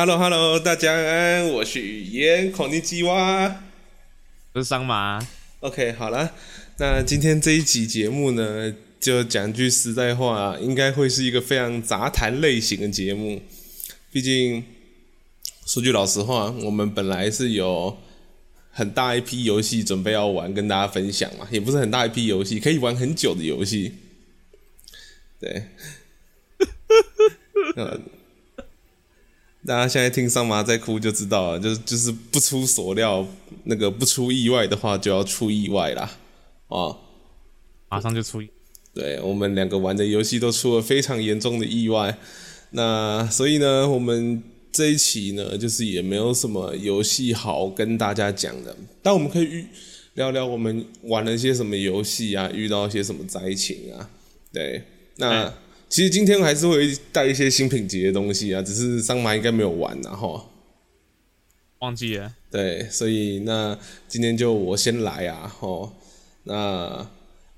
Hello Hello，大家安，我是语嫣，孔尼基哇，我是桑麻。OK，好了，那今天这一集节目呢，就讲句实在话，应该会是一个非常杂谈类型的节目。毕竟，说句老实话，我们本来是有很大一批游戏准备要玩，跟大家分享嘛，也不是很大一批游戏，可以玩很久的游戏。对。嗯，大家现在听桑麻在哭就知道了，就是就是不出所料，那个不出意外的话就要出意外啦，啊，马上就出意。对，我们两个玩的游戏都出了非常严重的意外，那所以呢，我们这一期呢，就是也没有什么游戏好跟大家讲的，但我们可以聊聊我们玩了些什么游戏啊，遇到一些什么灾情啊，对，那。其实今天还是会带一些新品级的东西啊，只是桑麻应该没有玩然后忘记了。对，所以那今天就我先来啊，吼，那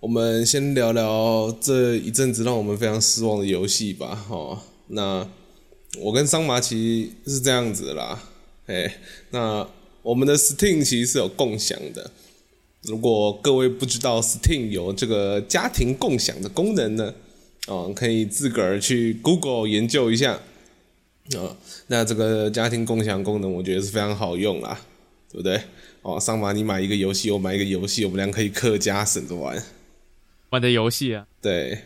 我们先聊聊这一阵子让我们非常失望的游戏吧，吼，那我跟桑麻其实是这样子啦，哎，那我们的 Steam 其实是有共享的，如果各位不知道 Steam 有这个家庭共享的功能呢？哦，可以自个儿去 Google 研究一下，哦，那这个家庭共享功能，我觉得是非常好用啦，对不对？哦，桑麻你买一个游戏，我买一个游戏，我们俩可以客家省着玩，玩的游戏啊，对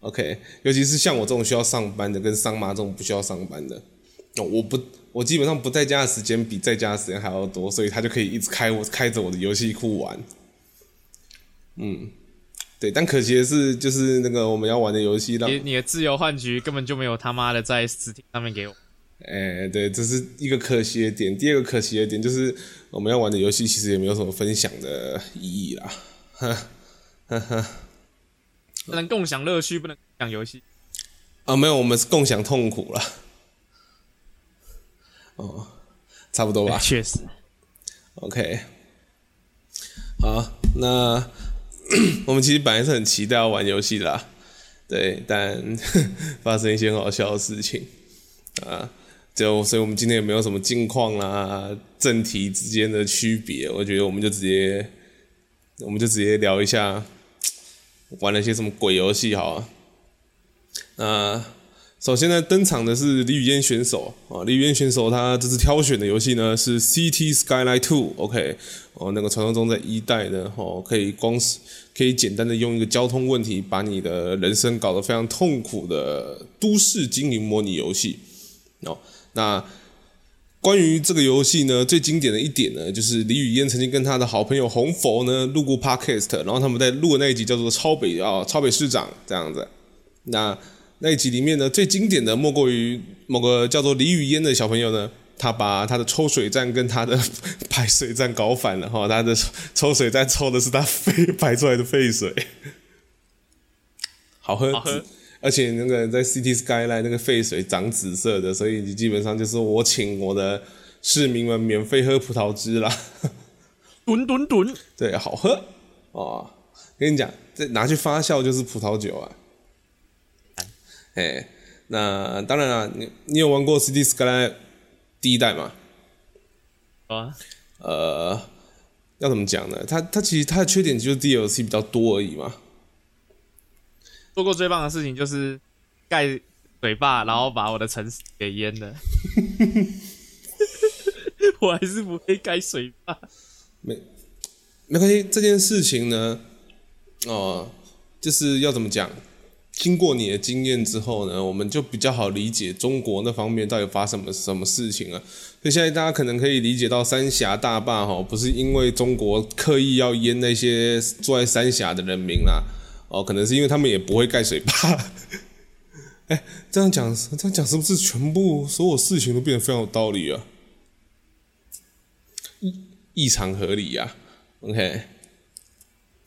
，OK，尤其是像我这种需要上班的，跟桑麻这种不需要上班的，哦，我不，我基本上不在家的时间比在家的时间还要多，所以他就可以一直开我开着我的游戏库玩，嗯。对，但可惜的是，就是那个我们要玩的游戏，让你你的自由换局根本就没有他妈的在 Steam 上面给我。哎，对，这是一个可惜的点。第二个可惜的点就是，我们要玩的游戏其实也没有什么分享的意义啦。哈，哈哈。不能共享乐趣，不能共享游戏。啊，没有，我们是共享痛苦了。哦，差不多吧。确实。OK。好，那。我们其实本来是很期待要玩游戏啦，对，但发生一些很好笑的事情啊，就所以我们今天也没有什么近况啦，正题之间的区别，我觉得我们就直接，我们就直接聊一下玩了些什么鬼游戏好啊，那。首先呢，登场的是李雨嫣选手啊，李雨嫣选手他这次挑选的游戏呢是《C T Skyline 2》，OK，哦，那个传说中在一代呢，哦，可以光可以简单的用一个交通问题把你的人生搞得非常痛苦的都市经营模拟游戏。哦，那关于这个游戏呢，最经典的一点呢，就是李雨嫣曾经跟他的好朋友红佛呢录过 Podcast，然后他们在录的那一集叫做《超北啊、哦、超北市长》这样子，那。那一集里面呢，最经典的莫过于某个叫做李雨嫣的小朋友呢，他把他的抽水站跟他的 排水站搞反了哈，他的抽水站抽的是他废排出来的废水，好喝，好喝，而且那个在 City Skyline 那个废水长紫色的，所以你基本上就是我请我的市民们免费喝葡萄汁啦，吨吨吨，对，好喝。哦，跟你讲，这拿去发酵就是葡萄酒啊。哎，那当然了，你你有玩过《City Skyline》第一代吗？啊，呃，要怎么讲呢？它它其实它的缺点就是 DLC 比较多而已嘛。做过最棒的事情就是盖水坝，然后把我的城市给淹了。我还是不会盖水坝。没没关系，这件事情呢，哦、呃，就是要怎么讲？经过你的经验之后呢，我们就比较好理解中国那方面到底发生什么什么事情了。所以现在大家可能可以理解到三峡大坝哈，不是因为中国刻意要淹那些住在三峡的人民啦，哦，可能是因为他们也不会盖水坝。哎，这样讲，这样讲是不是全部所有事情都变得非常有道理啊？异异常合理呀、啊。OK，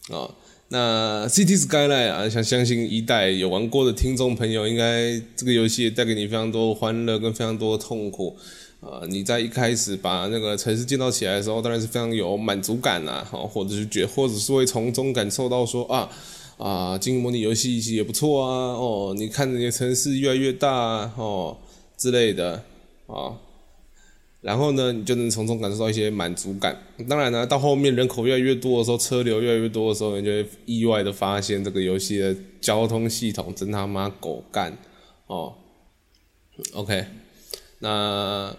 哦。那《City Skyline》啊，想相信一代有玩过的听众朋友，应该这个游戏带给你非常多欢乐跟非常多痛苦啊！你在一开始把那个城市建造起来的时候，当然是非常有满足感呐，好，或者是觉，或者是会从中感受到说啊啊，经营模拟游戏也不错啊，哦，你看你的城市越来越大啊哦之类的啊，然后呢，你就能从中感受到一些满足感。当然呢，到后面人口越来越多的时候，车流越来越多的时候，你就会意外的发现这个游戏的交通系统真他妈狗干哦。OK，那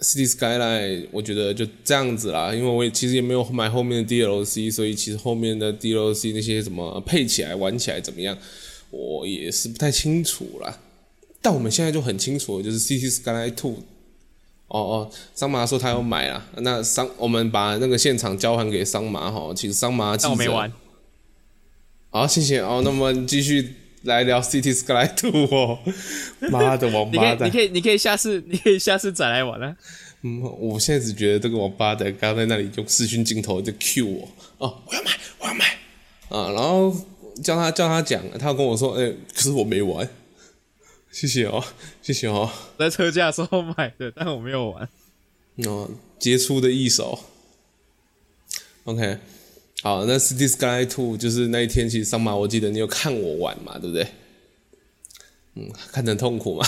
City Skyline 我觉得就这样子啦，因为我也其实也没有买后面的 DLC，所以其实后面的 DLC 那些什么配起来玩起来怎么样，我也是不太清楚啦。但我们现在就很清楚，就是 City Skyline Two。哦哦，桑麻说他要买啊，那桑我们把那个现场交还给桑麻哈，请桑麻记者。我没玩。好，谢谢哦。那么继续来聊 City Skyline Two 哦。妈的王八蛋！你可以，你可以，你可以下次，你可以下次再来玩啊。嗯，我现在只觉得这个王八蛋刚在那里用视讯镜头就 cue 我哦，我要买，我要买啊，然后叫他叫他讲，他跟我说，哎、欸，可是我没玩。谢谢哦，谢谢哦，在车架时候买的，但我没有玩。哦，杰出的一手。OK，好，那 City Skyline Two 就是那一天，其实桑马，我记得你有看我玩嘛，对不对？嗯，看得痛苦嘛。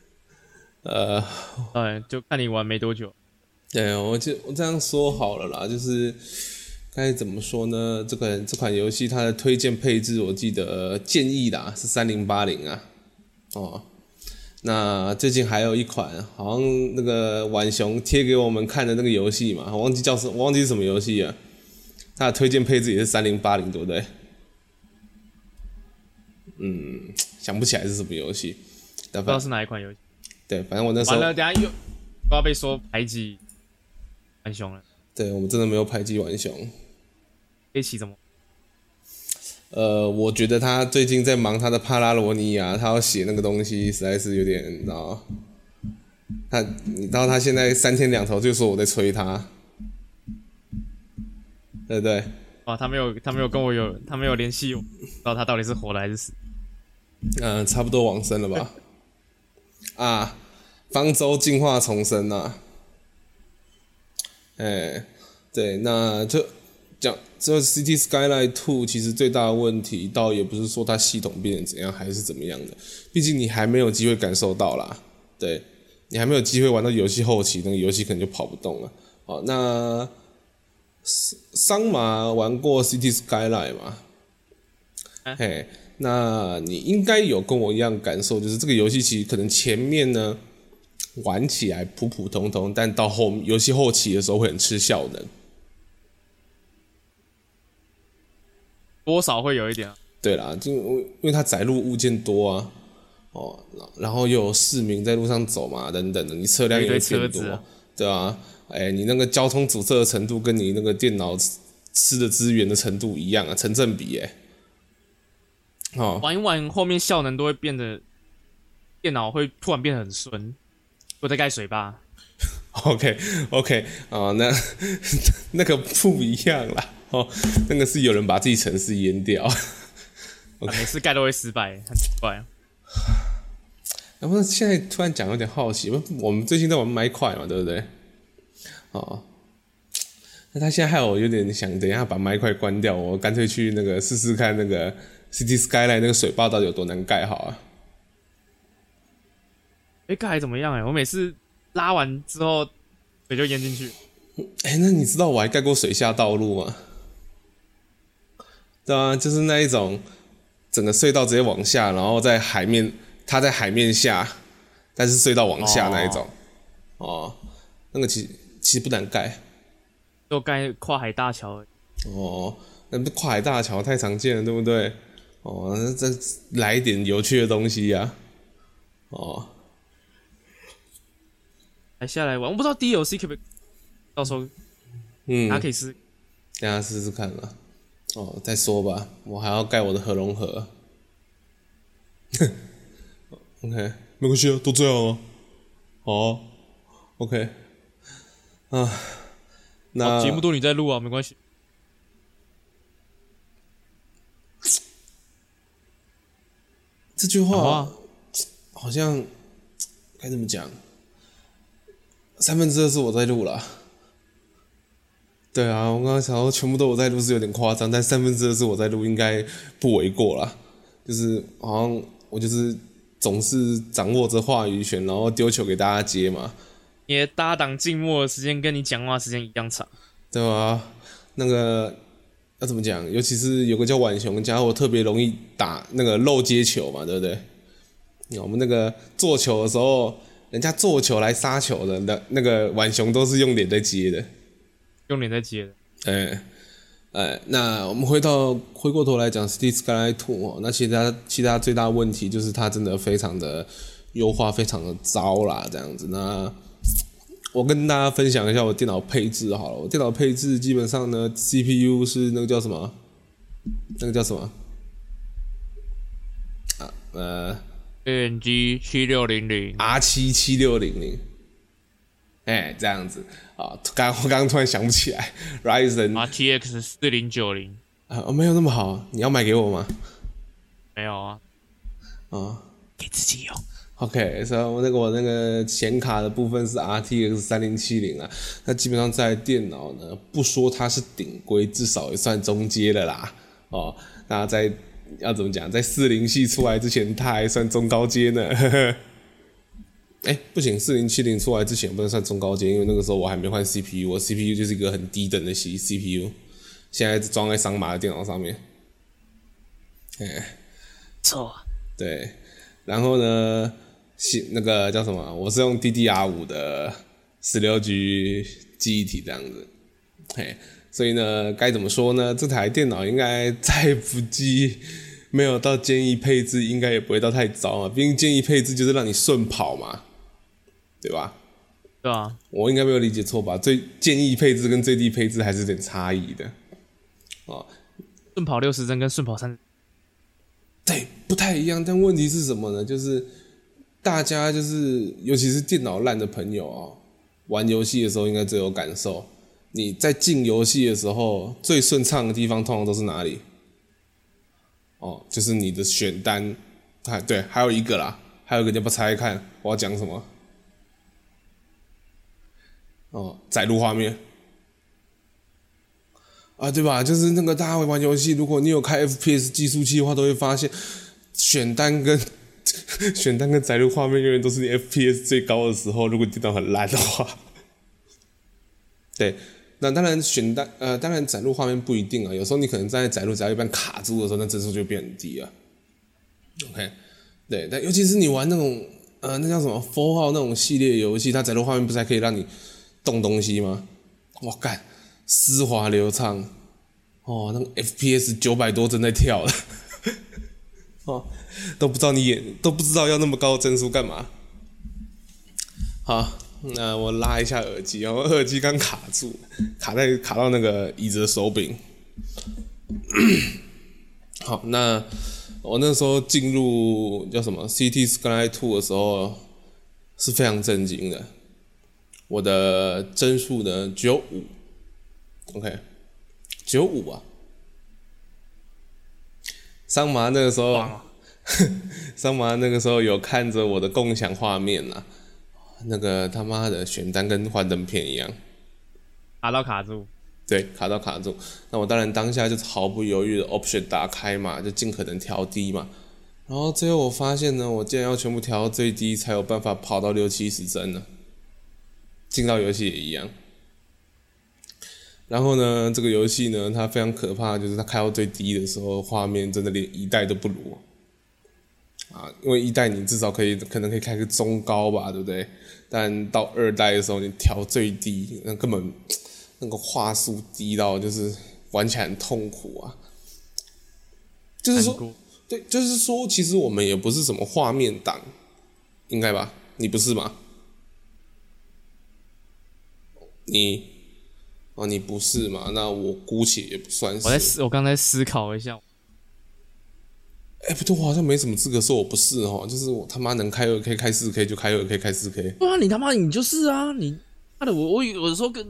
呃，对，就看你玩没多久。对，我就我这样说好了啦，就是该怎么说呢？这款这款游戏它的推荐配置，我记得建议啦是三零八零啊。哦，那最近还有一款，好像那个浣熊贴给我们看的那个游戏嘛，我忘记叫什，我忘记是什么游戏了。它的推荐配置也是三零八零，对不对？嗯，想不起来是什么游戏，不知道是哪一款游戏。对，反正我那时候完了，等下又不要被说排挤浣熊了。对，我们真的没有排挤浣熊。一起怎么？呃，我觉得他最近在忙他的帕拉罗尼亚，他要写那个东西，实在是有点，你知道他，你知道他现在三天两头就说我在催他，对不对？啊，他没有，他没有跟我有，他没有联系我，不知道他到底是活了还是死。嗯、呃，差不多往生了吧？啊，方舟进化重生呐、啊！哎，对，那就。讲这 City Skyline Two 其实最大的问题，倒也不是说它系统变成怎样，还是怎么样的。毕竟你还没有机会感受到啦，对，你还没有机会玩到游戏后期，那个游戏可能就跑不动了。好，那桑马玩过 City Skyline 吗？嘿、欸，那你应该有跟我一样感受，就是这个游戏其实可能前面呢玩起来普普通通，但到后游戏后期的时候会很吃效能。多少会有一点啊。对啦，就因为它载入物件多啊，哦，然后又有市民在路上走嘛，等等的，你车辆也会变多，啊对啊，哎，你那个交通阻塞的程度跟你那个电脑吃的资源的程度一样啊，成正比哎。哦，玩一玩后面效能都会变得，电脑会突然变得很顺。我在盖水吧。OK OK 啊，那 那个不一样啦。哦，那个是有人把自己城市淹掉。每次盖都会失败，很奇怪啊。然后现在突然讲有点好奇，我们最近在玩麦块嘛，对不对？哦，那他现在害我有点想等一下把麦块关掉，我干脆去那个试试看那个 City Skyline 那个水坝到底有多难盖好啊？哎，盖还怎么样哎？我每次拉完之后水就淹进去。哎，那你知道我还盖过水下道路吗？对啊，就是那一种，整个隧道直接往下，然后在海面，它在海面下，但是隧道往下那一种，哦，哦那个其实其实不难盖，就盖跨海大桥。哦，那不跨海大桥太常见了，对不对？哦，那再来一点有趣的东西呀，啊，哦，来下来玩，我不知道 DLC 可不可以，到时候，嗯，还可以试，大家试试看了。哦，再说吧，我还要盖我的核融合。OK，没关系啊，都这样啊。哦，OK，啊，那节目都你在录啊，没关系。这句话好，啊、好像该怎么讲？三分之二是我在录了。对啊，我刚刚想说全部都我在录是有点夸张，但三分之二是我在录应该不为过啦。就是好像我就是总是掌握着话语权，然后丢球给大家接嘛。你的搭档静默的时间跟你讲话时间一样长，对吧？那个要怎么讲？尤其是有个叫浣熊家伙，特别容易打那个漏接球嘛，对不对？我们那个做球的时候，人家做球来杀球的，那那个婉雄都是用脸在接的，用脸在接的。哎哎，那我们回到回过头来讲《Skylines 2》哦，那其他其他最大问题就是它真的非常的优化，非常的糟啦，这样子。那我跟大家分享一下我电脑配置好了，我电脑配置基本上呢，CPU 是那个叫什么？那个叫什么？啊呃。AMD 七六零零，R 七七六零零，哎，这样子啊，刚我刚刚突然想不起来，Ryzen RTX 四零九零啊，没有那么好，你要买给我吗？没有啊，啊，给自己用。OK，所以我那个我那个显卡的部分是 RTX 三零七零啊，那基本上在电脑呢，不说它是顶规，至少也算中阶的啦，哦，那在。要怎么讲？在四零系出来之前，它还算中高阶呢。哎、欸，不行，四零七零出来之前不能算中高阶，因为那个时候我还没换 CPU，我 CPU 就是一个很低等的 C CPU，现在装在桑马的电脑上面。哎、欸，错。对，然后呢，那个叫什么？我是用 DDR 五的十六 G 记忆体这样子。嘿。所以呢，该怎么说呢？这台电脑应该再不济，没有到建议配置，应该也不会到太糟啊。毕竟建议配置就是让你顺跑嘛，对吧？对啊，我应该没有理解错吧？最建议配置跟最低配置还是有点差异的。啊，顺跑六十帧跟顺跑三，对，不太一样。但问题是什么呢？就是大家就是，尤其是电脑烂的朋友啊，玩游戏的时候应该最有感受。你在进游戏的时候，最顺畅的地方通常都是哪里？哦，就是你的选单，还，对，还有一个啦，还有一个你要不要猜猜看我要讲什么？哦，载入画面啊，对吧？就是那个大家会玩游戏，如果你有开 FPS 计数器的话，都会发现选单跟 选单跟载入画面永远都是你 FPS 最高的时候。如果电脑很烂的话，对。那当然选单呃，当然载入画面不一定啊，有时候你可能在载入只要一般卡住的时候，那帧数就变很低了。OK，对，但尤其是你玩那种呃，那叫什么 Fallout 那种系列游戏，它载入画面不是还可以让你动东西吗？哇干，丝滑流畅，哦，那个 FPS 九百多正在跳了，哦，都不知道你演都不知道要那么高的帧数干嘛？好。那我拉一下耳机哦，耳机刚卡住，卡在卡到那个椅子的手柄。好，那我那时候进入叫什么《CT Sky Two》的时候是非常震惊的。我的帧数呢只有五，OK，只有五啊。桑麻那个时候，桑麻那个时候有看着我的共享画面啦。那个他妈的选单跟幻灯片一样，卡到卡住，对，卡到卡住。那我当然当下就毫不犹豫的 option 打开嘛，就尽可能调低嘛。然后最后我发现呢，我竟然要全部调到最低才有办法跑到六七十帧呢。进到游戏也一样。然后呢，这个游戏呢，它非常可怕，就是它开到最低的时候，画面真的连一代都不如。啊，因为一代你至少可以可能可以开个中高吧，对不对？但到二代的时候，你调最低，那根本那个画素低到就是玩起来很痛苦啊。就是说，对，就是说，其实我们也不是什么画面党，应该吧？你不是吗？你哦，你不是嘛？那我姑且也不算是。我在思，我刚才思考一下。哎、欸，不对，我好像没什么资格说我不是哦，就是我他妈能开二 K 开四 K 就开二 K 开四 K。对啊，你他妈你就是啊，你妈的我我有时候跟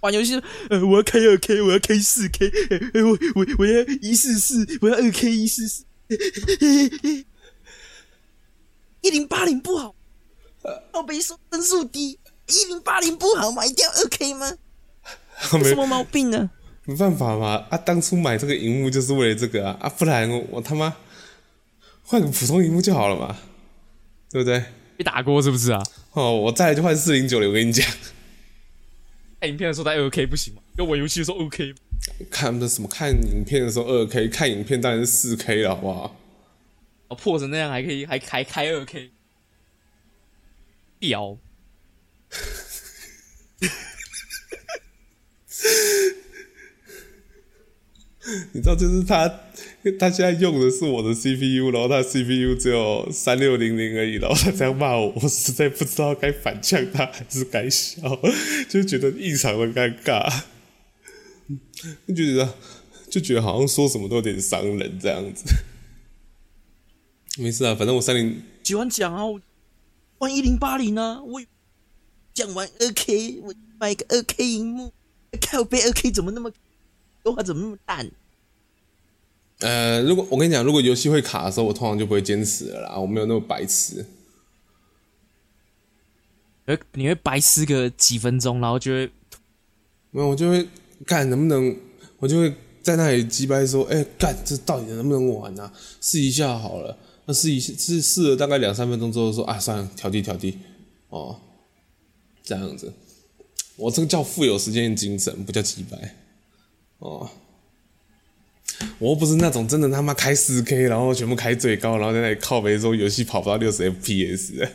玩游戏，呃，我要开二 K，我要开四 K，呃，我我我要一四四，我要二 K 一四四，一零八零不好，我被说帧数低，一零八零不好，吗？一定要二 K 吗？有什么毛病呢？没办法嘛，啊，当初买这个荧幕就是为了这个啊，啊，不然我，我他妈。换个普通荧幕就好了嘛，对不对？被打过是不是啊？哦，我再来就换四零九零，我跟你讲。看 影片的时候带二 K 不行吗？要玩游戏的时候 OK。看的什么？看影片的时候二 K，看影片当然是四 K 了，好不好？哦，破成那样还可以，还还开二 K，屌！你知道，就是他，他现在用的是我的 CPU，然后他 CPU 只有三六零零而已，然后他这样骂我，我实在不知道该反呛他还是该笑，就觉得异常的尴尬，就觉得就觉得好像说什么都有点伤人这样子。没事啊，反正我三零喜欢讲啊，玩一零八零啊，我讲完二 K，我买个二 K 荧幕，看我背二 K 怎么那么。说话怎么那么淡？呃，如果我跟你讲，如果游戏会卡的时候，我通常就不会坚持了啦。我没有那么白痴。呃，你会白痴个几分钟，然后就会没有，我就会看能不能，我就会在那里击败说，哎、欸，干这到底能不能玩啊？试一下好了。那试一试试了大概两三分钟之后，说啊，算了，调低调低哦，这样子。我这个叫富有时间的精神，不叫击败。哦，我又不是那种真的他妈开四 K，然后全部开最高，然后在那里靠背说游戏跑不到六十 FPS，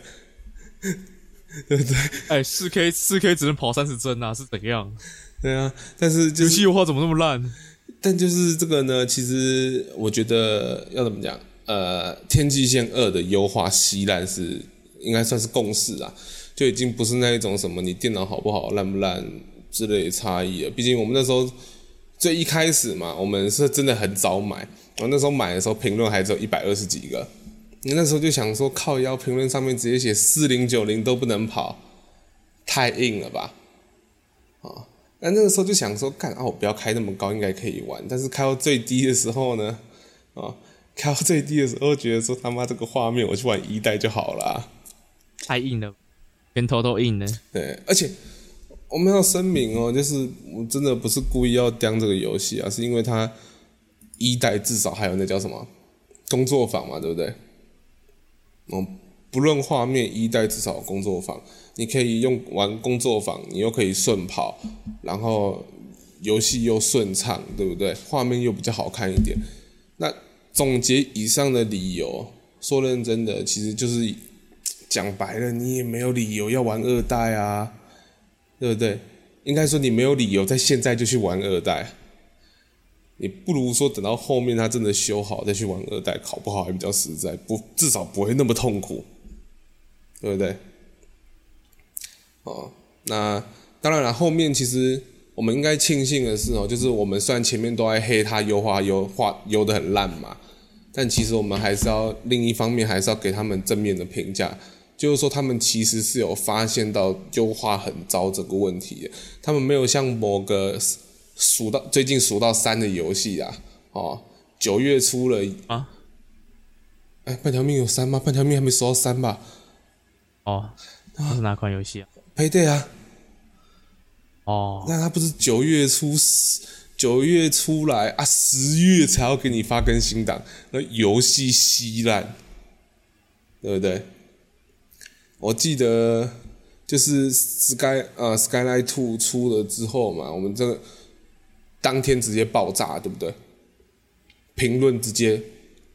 对不对？哎，四 K 四 K 只能跑三十帧啊，是怎样？对啊，但是游戏优化怎么那么烂？但就是这个呢，其实我觉得要怎么讲？呃，天际线二的优化稀烂是应该算是共识啊，就已经不是那一种什么你电脑好不好、烂不烂之类的差异了。毕竟我们那时候。最一开始嘛，我们是真的很早买。我那时候买的时候，评论还只有一百二十几个。你那时候就想说，靠腰评论上面直接写四零九零都不能跑，太硬了吧？啊，那那个时候就想说，干啊，我不要开那么高，应该可以玩。但是开到最低的时候呢，啊，开到最低的时候，觉得说他妈这个画面，我去玩一代就好了。太硬了，拳头都硬了。对，而且。我们要声明哦，就是我真的不是故意要讲这个游戏啊，是因为它一代至少还有那叫什么工作坊嘛，对不对？嗯，不论画面，一代至少有工作坊，你可以用玩工作坊，你又可以顺跑，然后游戏又顺畅，对不对？画面又比较好看一点。那总结以上的理由，说认真的，其实就是讲白了，你也没有理由要玩二代啊。对不对？应该说你没有理由在现在就去玩二代，你不如说等到后面它真的修好再去玩二代，考不好还比较实在，不至少不会那么痛苦，对不对？哦，那当然了，后面其实我们应该庆幸的是哦，就是我们虽然前面都在黑它优化优化优得很烂嘛，但其实我们还是要另一方面还是要给他们正面的评价。就是说，他们其实是有发现到优化很糟这个问题的。他们没有像某个数到最近数到三的游戏啊，哦，九月初了啊，哎，半条命有三吗？半条命还没数到三吧？哦，那是哪款游戏啊？Payday 啊。哦，那他不是九月初九月出来啊，十月才要给你发更新档，那游戏稀烂，对不对？我记得就是 Sky 呃 Skyline Two 出了之后嘛，我们这个当天直接爆炸，对不对？评论直接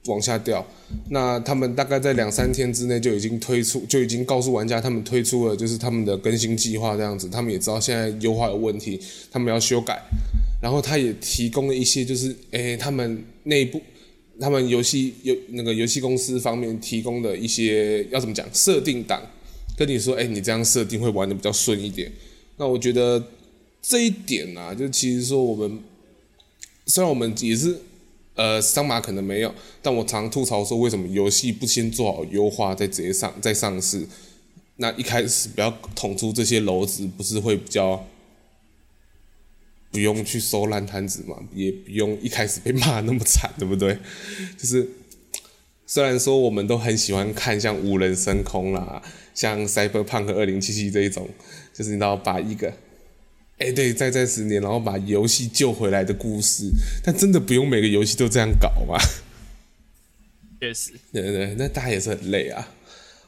往下掉。那他们大概在两三天之内就已经推出，就已经告诉玩家他们推出了就是他们的更新计划这样子。他们也知道现在优化有问题，他们要修改。然后他也提供了一些就是诶、他们内部。他们游戏有那个游戏公司方面提供的一些要怎么讲设定档，跟你说，哎、你这样设定会玩得比较顺一点。那我觉得这一点啊，就其实说我们虽然我们也是呃桑马可能没有，但我常吐槽说，为什么游戏不先做好优化再直接上再上市？那一开始不要捅出这些篓子，不是会比较？不用去收烂摊子嘛，也不用一开始被骂那么惨，对不对？就是虽然说我们都很喜欢看像无人升空啦，像 Cyberpunk 2077这一种，就是你知道把一个，哎、欸、对，再再十年，然后把游戏救回来的故事，但真的不用每个游戏都这样搞嘛？确实，对对对，那大家也是很累啊，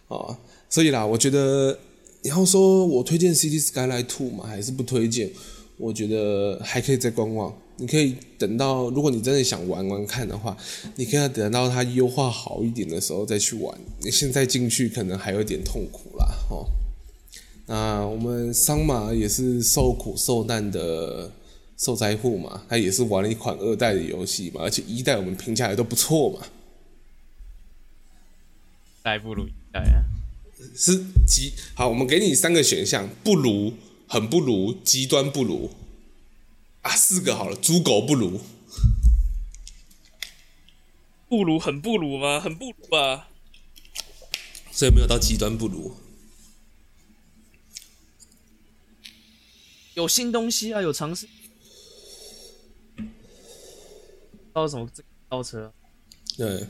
哦，所以啦，我觉得你要说我推荐《City Skyline Two》嘛，还是不推荐？我觉得还可以再观望。你可以等到，如果你真的想玩玩看的话，你可以等到它优化好一点的时候再去玩。你现在进去可能还有点痛苦啦，哦。那我们桑马也是受苦受难的受灾户嘛，他也是玩了一款二代的游戏嘛，而且一代我们评价也都不错嘛。代不如一代啊，是极好。我们给你三个选项：不如、很不如、极端不如。啊，四个好了，猪狗不如，不如很不如吗？很不如吧，所以没有到极端不如。有新东西啊，有尝试。到什么这倒车？对，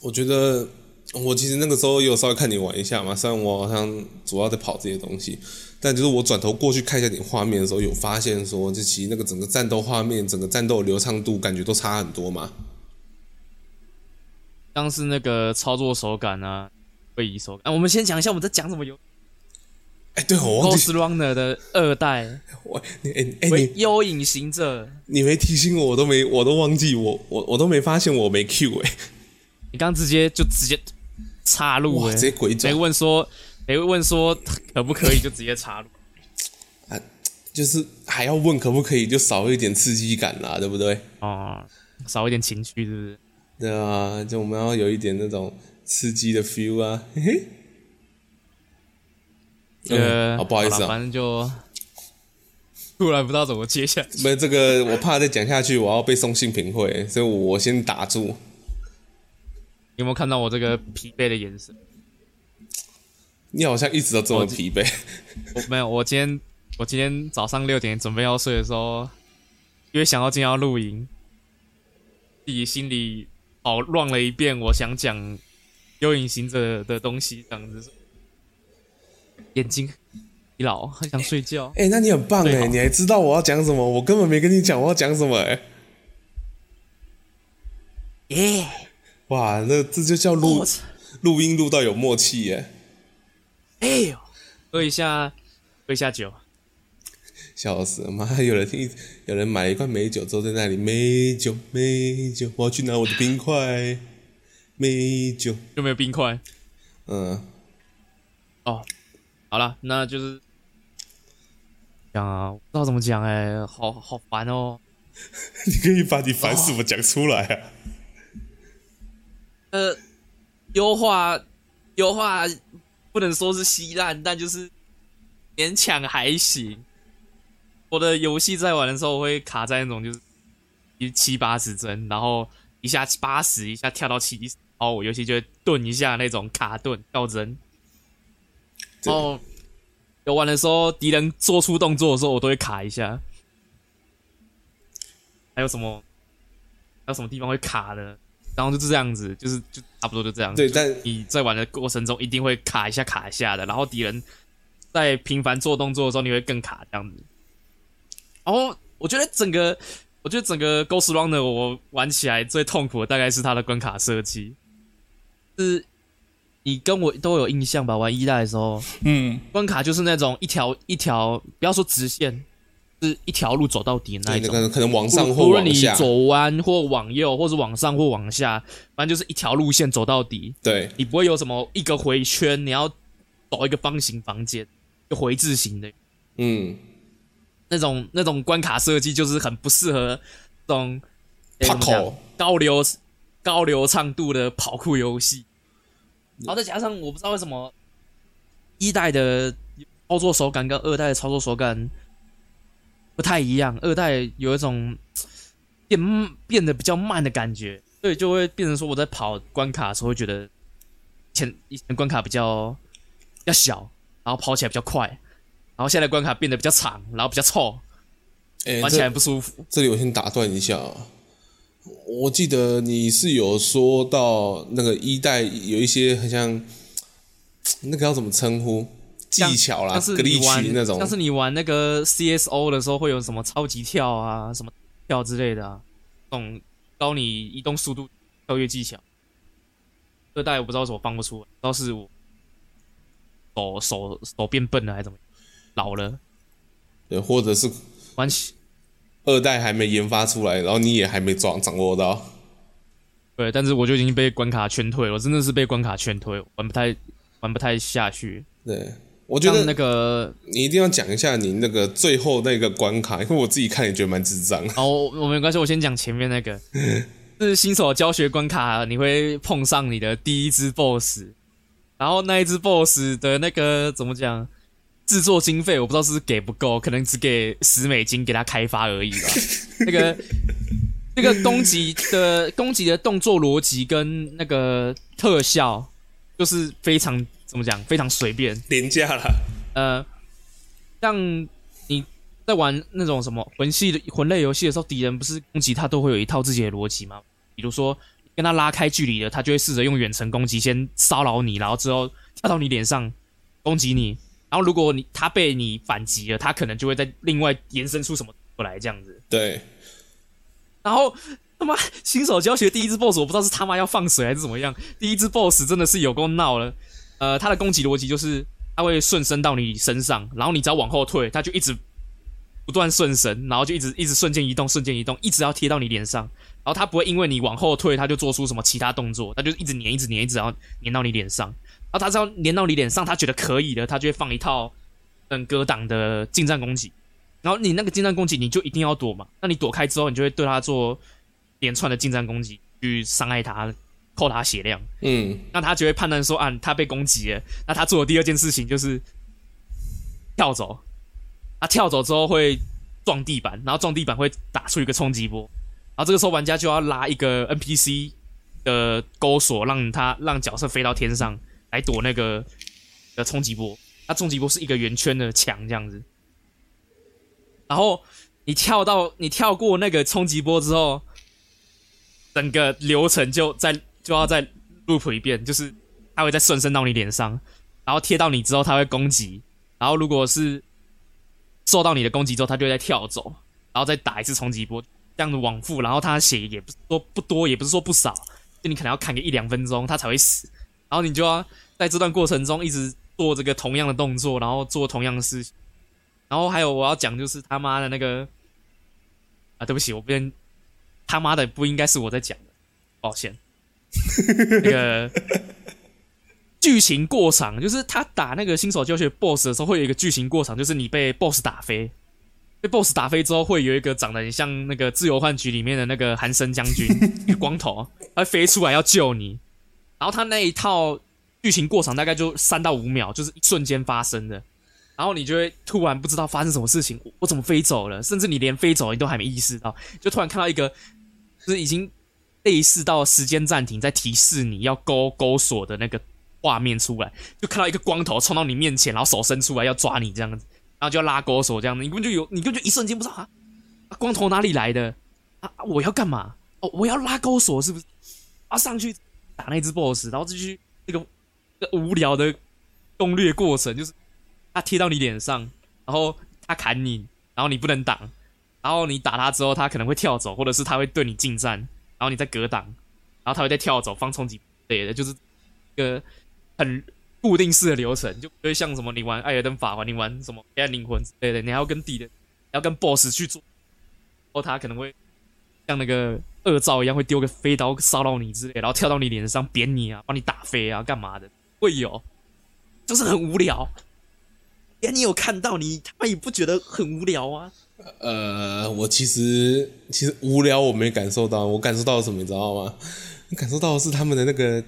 我觉得我其实那个时候也有稍微看你玩一下嘛，虽然我好像主要在跑这些东西。但就是我转头过去看一下你画面的时候，有发现说，这其实那个整个战斗画面、整个战斗流畅度，感觉都差很多嘛。像是那个操作手感啊，位移手感。啊，我们先讲一下我们在讲什么游。哎，对，我忘记。Ghost Runner 的二代。我，你，哎，哎，你幽影行者，你没提醒我，我都没，我都忘记，我，我，我都没发现我没 Q 哎。你刚直接就直接插入，哇，直接鬼转。没问说。谁会问说可不可以就直接插入？啊，就是还要问可不可以，就少一点刺激感啦，对不对？哦，少一点情绪，是不是？对啊，就我们要有一点那种刺激的 feel 啊，嘿 嘿。呃、不好意思啊，反正就突然不知道怎么接下去。没这个，我怕再讲下去，我要被送性平会，所以我先打住。你有没有看到我这个疲惫的眼神？你好像一直都这么疲惫。我没有，我今天我今天早上六点准备要睡的时候，因为想到今天要录音，自己心里好乱了一遍。我想讲《幽影行者》的东西，这样子，眼睛疲劳，很想睡觉。哎、欸欸，那你很棒哎，你还知道我要讲什么？我根本没跟你讲我要讲什么哎。耶！哇，那这就叫录录音录到有默契耶。哎呦，喝一下，喝一下酒，笑死了！妈，有人听有人买了一罐美酒，坐在那里，美酒美酒，我要去拿我的冰块，美酒有没有冰块？嗯，哦，好了，那就是讲啊，不知道怎么讲哎，好好烦哦。你可以把你烦什么讲出来啊？呃，优化，优化。不能说是稀烂，但就是勉强还行。我的游戏在玩的时候，我会卡在那种就是一七八十帧，然后一下八十，一下跳到七十，然后我游戏就会顿一下那种卡顿跳帧。然后游玩的时候，敌人做出动作的时候，我都会卡一下。还有什么？还有什么地方会卡的？然后就是这样子，就是就差不多就这样子。对，但你在玩的过程中一定会卡一下卡一下的，然后敌人在频繁做动作的时候，你会更卡这样子。然后我觉得整个，我觉得整个 Ghost Runner 我玩起来最痛苦的大概是它的关卡设计。是，你跟我都有印象吧？玩一代的时候，嗯，关卡就是那种一条一条，不要说直线。是一条路走到底那一种，可能往上或往下，无论你走弯或往右，或是往上或往下，反正就是一条路线走到底。对，你不会有什么一个回圈，你要走一个方形房间，一个回字形的。嗯，那种那种关卡设计就是很不适合这种跑酷高流高流畅度的跑酷游戏。然后再加上我不知道为什么一代的操作手感跟二代的操作手感。不太一样，二代有一种变变得比较慢的感觉，所以就会变成说我在跑关卡的时候会觉得前以前关卡比较比较小，然后跑起来比较快，然后现在关卡变得比较长，然后比较臭，欸、玩起来不舒服。这，这里我先打断一下，我记得你是有说到那个一代有一些很像那个要怎么称呼？技巧啦，像是你玩那种，像是你玩那个 CSO 的时候，会有什么超级跳啊，什么跳之类的啊，这种高你移动速度跳跃技巧。二代我不知道为什么放不出来，倒是我手手手变笨了还是怎么？老了，对，或者是关系二代还没研发出来，然后你也还没掌掌握到。对，但是我就已经被关卡劝退了，我真的是被关卡劝退，玩不太玩不太下去。对，我觉得那个你一定要讲一下你那个最后那个关卡，因为我自己看也觉得蛮智障。哦，我没关系，我先讲前面那个，是新手教学关卡，你会碰上你的第一只 BOSS，然后那一只 BOSS 的那个怎么讲？制作经费我不知道是给不够，可能只给十美金给他开发而已吧。那个那个攻击的攻击的动作逻辑跟那个特效，就是非常怎么讲，非常随便，廉价了。呃，像你在玩那种什么魂系的魂类游戏的时候，敌人不是攻击他都会有一套自己的逻辑吗？比如说跟他拉开距离的，他就会试着用远程攻击先骚扰你，然后之后跳到你脸上攻击你。然后，如果你他被你反击了，他可能就会在另外延伸出什么过来这样子。对。然后他妈新手教学第一只 BOSS，我不知道是他妈要放水还是怎么样。第一只 BOSS 真的是有够闹了。呃，他的攻击逻辑就是他会顺身到你身上，然后你只要往后退，他就一直不断顺身，然后就一直一直瞬间移动，瞬间移动，一直要贴到你脸上。然后他不会因为你往后退，他就做出什么其他动作，他就一直黏，一直黏，一直要黏到你脸上。然后他只要粘到你脸上，他觉得可以的，他就会放一套嗯格挡的近战攻击。然后你那个近战攻击，你就一定要躲嘛。那你躲开之后，你就会对他做连串的近战攻击，去伤害他，扣他血量。嗯，那他就会判断说啊，他被攻击了。那他做的第二件事情就是跳走。他跳走之后会撞地板，然后撞地板会打出一个冲击波。然后这个时候玩家就要拉一个 NPC 的钩索，让他让角色飞到天上。来躲那个的冲击波，那冲击波是一个圆圈的墙这样子，然后你跳到你跳过那个冲击波之后，整个流程就再就要再 loop 一遍，就是它会再顺身到你脸上，然后贴到你之后它会攻击，然后如果是受到你的攻击之后，它就会再跳走，然后再打一次冲击波，这样子往复，然后它血也不是说不多，也不是说不少，就你可能要砍个一两分钟，它才会死。然后你就要在这段过程中一直做这个同样的动作，然后做同样的事情。然后还有我要讲就是他妈的那个啊，对不起，我不应他妈的不应该是我在讲的，抱歉。那个剧情过场，就是他打那个新手教学 BOSS 的时候，会有一个剧情过场，就是你被 BOSS 打飞，被 BOSS 打飞之后，会有一个长得很像那个自由幻局里面的那个韩生将军，一个光头，他会飞出来要救你。然后他那一套剧情过场大概就三到五秒，就是一瞬间发生的。然后你就会突然不知道发生什么事情，我怎么飞走了？甚至你连飞走你都还没意识到，就突然看到一个，就是已经类似到时间暂停，在提示你要勾勾锁的那个画面出来，就看到一个光头冲到你面前，然后手伸出来要抓你这样子，然后就要拉勾锁这样子，你根本就有，你根本就一瞬间不知道啊，光头哪里来的啊？我要干嘛？哦，我要拉勾锁是不是？啊，上去。打那只 BOSS，然后继续那个那个无聊的攻略过程，就是他贴到你脸上，然后他砍你，然后你不能挡，然后你打他之后，他可能会跳走，或者是他会对你近战，然后你再格挡，然后他会再跳走，放冲击对的，就是一个很固定式的流程，就不会像什么你玩艾尔登法环，你玩什么黑暗灵魂之类的，你还要跟敌人，要跟 BOSS 去做，然后他可能会像那个。恶兆一样会丢个飞刀骚扰你之类，然后跳到你脸上扁你啊，把你打飞啊，干嘛的？会有，就是很无聊。哎，你有看到你他妈也不觉得很无聊啊？呃，我其实其实无聊我没感受到，我感受到什么你知道吗？你感受到的是他们的那个，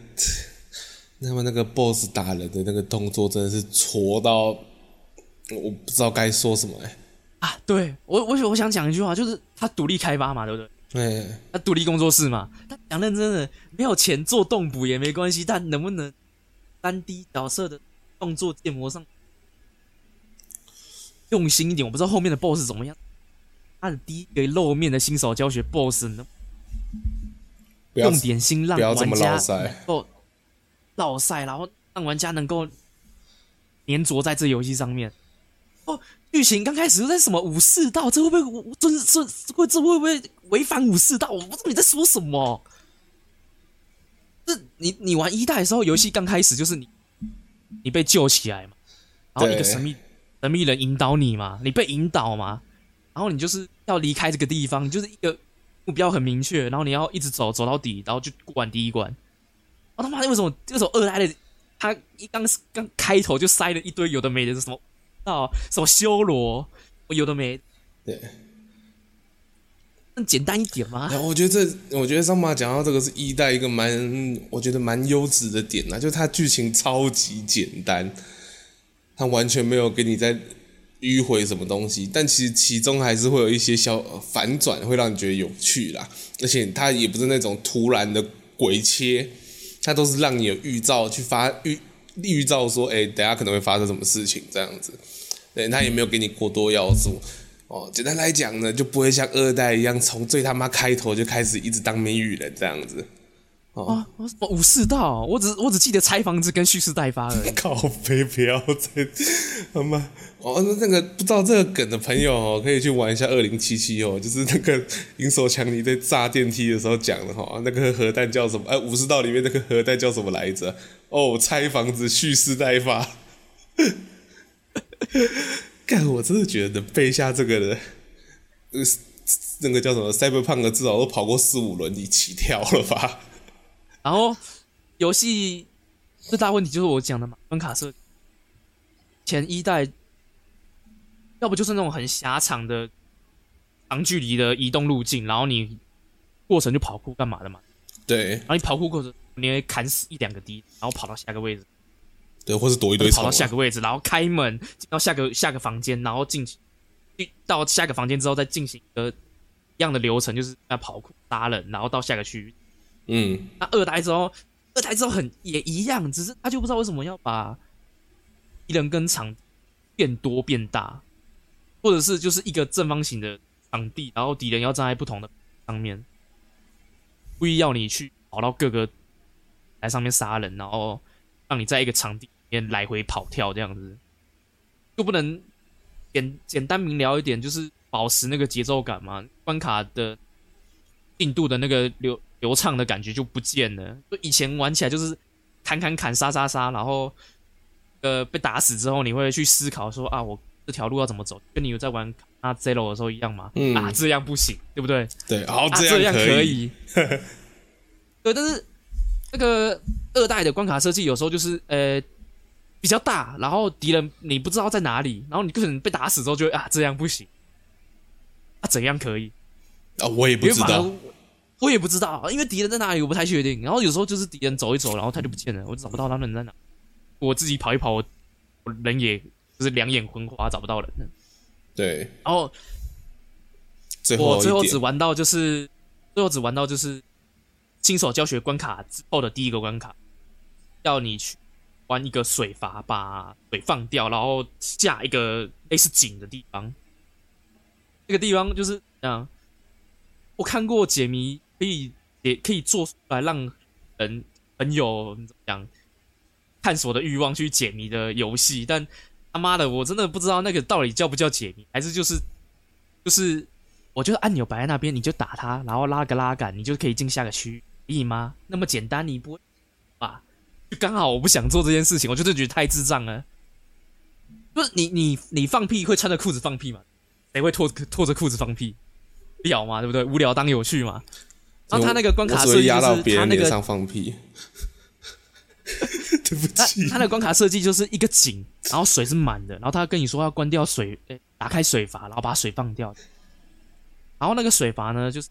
他们那个 BOSS 打人的那个动作真的是戳到，我不知道该说什么哎、欸。啊，对我我我想讲一句话，就是他独立开发嘛，对不对？对，他独立工作室嘛，他讲认真的，没有钱做动捕也没关系，但能不能三 D 角色的动作建模上用心一点？我不知道后面的 BOSS 怎么样，他的第一个露面的新手教学 BOSS 呢用点心让玩家哦，烙赛，然后让玩家能够黏着在这游戏上面哦。剧情刚开始在什么武士道，这会不会这这会这会不会违反武士道？我不知道你在说什么。这你你玩一代的时候，游戏刚开始就是你你被救起来嘛，然后一个神秘神秘人引导你嘛，你被引导嘛，然后你就是要离开这个地方，你就是一个目标很明确，然后你要一直走走到底，然后就过完第一关。我、哦、他妈，为什么这首二代的他一刚刚开头就塞了一堆有的没的，是什么啊？什么修罗，我有的没？对。更简单一点吗？我觉得这，我觉得上马讲到这个是一代一个蛮，我觉得蛮优质的点啊，就是它剧情超级简单，它完全没有给你在迂回什么东西，但其实其中还是会有一些小反转，会让你觉得有趣啦。而且它也不是那种突然的鬼切，它都是让你有预兆去发预预兆说，哎、欸，等下可能会发生什么事情这样子。对，他也没有给你过多要素。哦，简单来讲呢，就不会像二代一样，从最他妈开头就开始一直当谜语人这样子。哦，啊、我武士道，我只我只记得拆房子跟蓄势待发而已。靠北，不要再他妈哦，那那个不知道这个梗的朋友哦，可以去玩一下二零七七哦，就是那个银手强尼在炸电梯的时候讲的哈，那个核弹叫什么？哎，武士道里面那个核弹叫什么来着？哦，拆房子蓄势待发。干！我真的觉得能背下这个的，呃，那个叫什么 Cyberpunk 至少都跑过四五轮你起跳了吧？然后游戏最大问题就是我讲的嘛，关卡设前一代，要不就是那种很狭长的长距离的移动路径，然后你过程就跑酷干嘛的嘛？对，然后你跑酷过程你会砍死一两个敌，然后跑到下个位置。对，或是躲一堆，跑到下个位置，然后开门进到下个下个房间，然后进去到下个房间之后再进行一个一样的流程，就是要跑酷杀人，然后到下个区域。嗯，那二代之后，二代之后很也一样，只是他就不知道为什么要把敌人跟场变多变大，或者是就是一个正方形的场地，然后敌人要站在不同的上面，故意要你去跑到各个台上面杀人，然后让你在一个场地。边来回跑跳这样子，就不能简简单明了一点，就是保持那个节奏感嘛？关卡的进度的那个流流畅的感觉就不见了。就以前玩起来就是砍砍砍杀杀杀，然后呃被打死之后，你会去思考说啊，我这条路要怎么走？跟你有在玩啊 Zero 的时候一样吗？嗯、啊，这样不行，对不对？对，好，啊、这样可以。对，但是那个二代的关卡设计有时候就是呃。比较大，然后敌人你不知道在哪里，然后你可能被打死之后就会啊，这样不行，啊怎样可以？啊我也不知道，我也不知道，因为敌人在哪里我不太确定。然后有时候就是敌人走一走，然后他就不见了，我就找不到他们在哪。我自己跑一跑，我人也就是两眼昏花，找不到人。对，然后我最后只玩到就是最后只玩到就是新手教学关卡之后的第一个关卡，要你去。玩一个水阀，把水放掉，然后下一个类似井的地方。那个地方就是这样。我看过解谜，可以也可以做出来让人很有怎么讲探索的欲望去解谜的游戏。但他妈的，我真的不知道那个到底叫不叫解谜，还是就是就是，我觉得按钮摆在那边，你就打它，然后拉个拉杆，你就可以进下个区域，可以吗？那么简单，你不会吧？就刚好我不想做这件事情，我就是觉得太智障了。不是你你你放屁会穿着裤子放屁吗？谁会脱脱着裤子放屁？屌嘛，对不对？无聊当有趣嘛。然后 他那个关卡设计就是他那个放屁。对不起。他的关卡设计就是一个井，然后水是满的，然后他跟你说要关掉水，诶，打开水阀，然后把水放掉。然后那个水阀呢，就是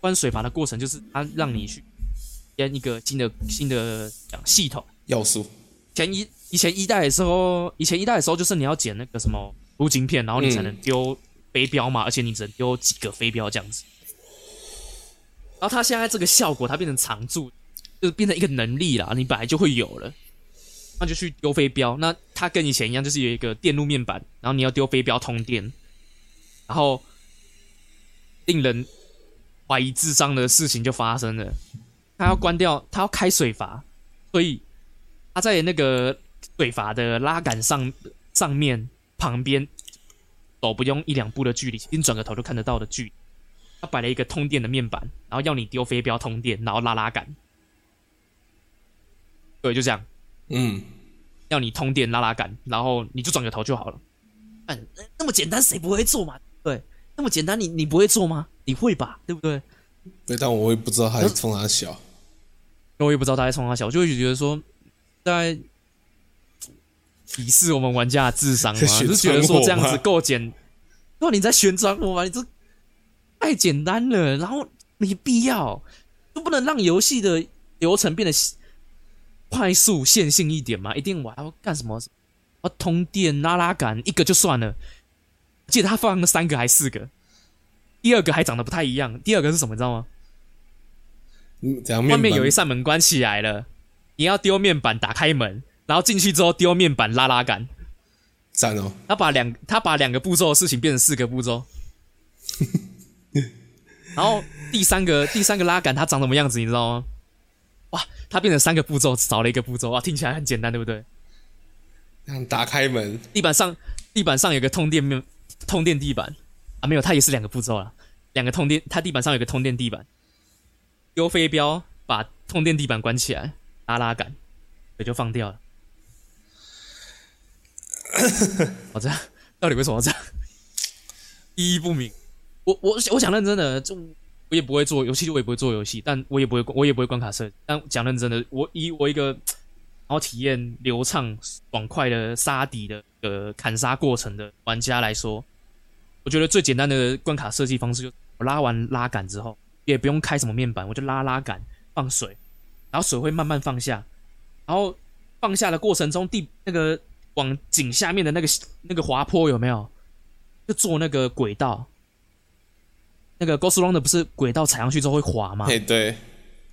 关水阀的过程，就是他让你去。编一个新的新的讲系统要素。前一以前一代的时候，以前一代的时候，就是你要捡那个什么镀金片，然后你才能丢飞镖嘛，嗯、而且你只能丢几个飞镖这样子。然后它现在这个效果，它变成常驻，就是变成一个能力啦，你本来就会有了，那就去丢飞镖。那它跟以前一样，就是有一个电路面板，然后你要丢飞镖通电，然后令人怀疑智商的事情就发生了。他要关掉，他要开水阀，所以他在那个水阀的拉杆上上面旁边走不用一两步的距离，你转个头就看得到的距离。他摆了一个通电的面板，然后要你丢飞镖通电，然后拉拉杆。对，就这样。嗯，要你通电拉拉杆，然后你就转个头就好了。嗯，那么简单，谁不会做嘛？对，那么简单，你你不会做吗？你会吧？对不对？对，但我也不知道他在冲他小，我也不知道他在冲他小，我就会觉得说，在 鄙视我们玩家的智商嘛，就是觉得说这样子够简，那你在旋转我吗？你这太简单了，然后没必要，就不能让游戏的流程变得快速线性一点嘛？一定我还要干什么？通电拉拉杆一个就算了，记得他放了三个还是四个？第二个还长得不太一样。第二个是什么？你知道吗？嗯，外面有一扇门关起来了，你要丢面板打开门，然后进去之后丢面板拉拉杆。赞哦！他把两他把两个步骤的事情变成四个步骤。然后第三个第三个拉杆它长什么样子？你知道吗？哇，它变成三个步骤少了一个步骤啊！听起来很简单，对不对？打开门，地板上地板上有个通电面，通电地板啊，没有，它也是两个步骤了，两个通电，它地板上有个通电地板，丢飞镖把通电地板关起来，拉拉杆，也就放掉了。我这样，到底为什么要这样？意义不明。我我我讲认真的，就我也不会做游戏，我也不会做游戏，但我也不会我也不会关卡设计。但讲认真的，我以我一个。然后体验流畅、爽快的杀敌的呃砍杀过程的玩家来说，我觉得最简单的关卡设计方式就我拉完拉杆之后，也不用开什么面板，我就拉拉杆放水，然后水会慢慢放下，然后放下的过程中地那个往井下面的那个那个滑坡有没有？就做那个轨道，那个 Ghost Runner 不是轨道踩上去之后会滑吗？嘿，对，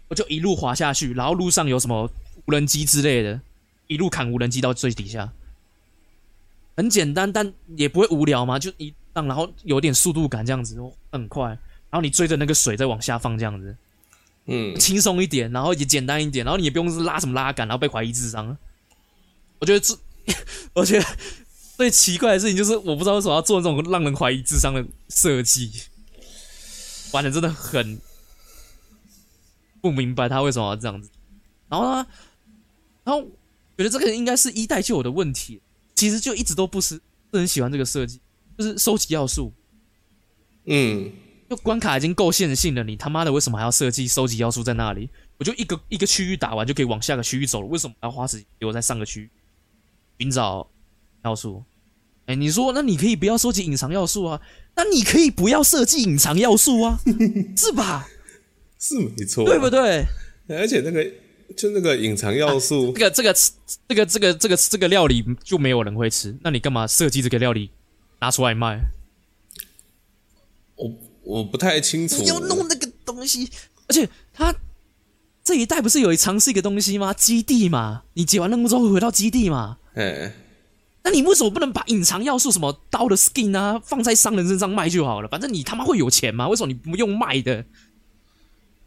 我就一路滑下去，然后路上有什么？无人机之类的，一路砍无人机到最底下，很简单，但也不会无聊嘛。就一上，然后有点速度感，这样子很快。然后你追着那个水再往下放，这样子，嗯，轻松一点，然后也简单一点，然后你也不用是拉什么拉杆，然后被怀疑智商。我觉得这，我觉得最奇怪的事情就是，我不知道为什么要做这种让人怀疑智商的设计，玩的真的很不明白他为什么要这样子。然后呢，然后觉得这个应该是一代就有的问题，其实就一直都不是不很喜欢这个设计，就是收集要素。嗯，就关卡已经够线性了，你他妈的为什么还要设计收集要素在那里？我就一个一个区域打完就可以往下个区域走了，为什么还要花时间留在上个区域寻找要素？哎，你说那你可以不要收集隐藏要素啊？那你可以不要设计隐藏要素啊？是吧？是没错，对不对？而且那个。就那个隐藏要素，啊，这个这个这个这个这个这个料理就没有人会吃，那你干嘛设计这个料理拿出来卖？我我不太清楚。你要弄那个东西，而且他这一代不是有尝试一个东西吗？基地嘛，你解完任务之后会回到基地嘛？哎，那你为什么不能把隐藏要素什么刀的 skin 啊放在商人身上卖就好了？反正你他妈会有钱吗？为什么你不用卖的？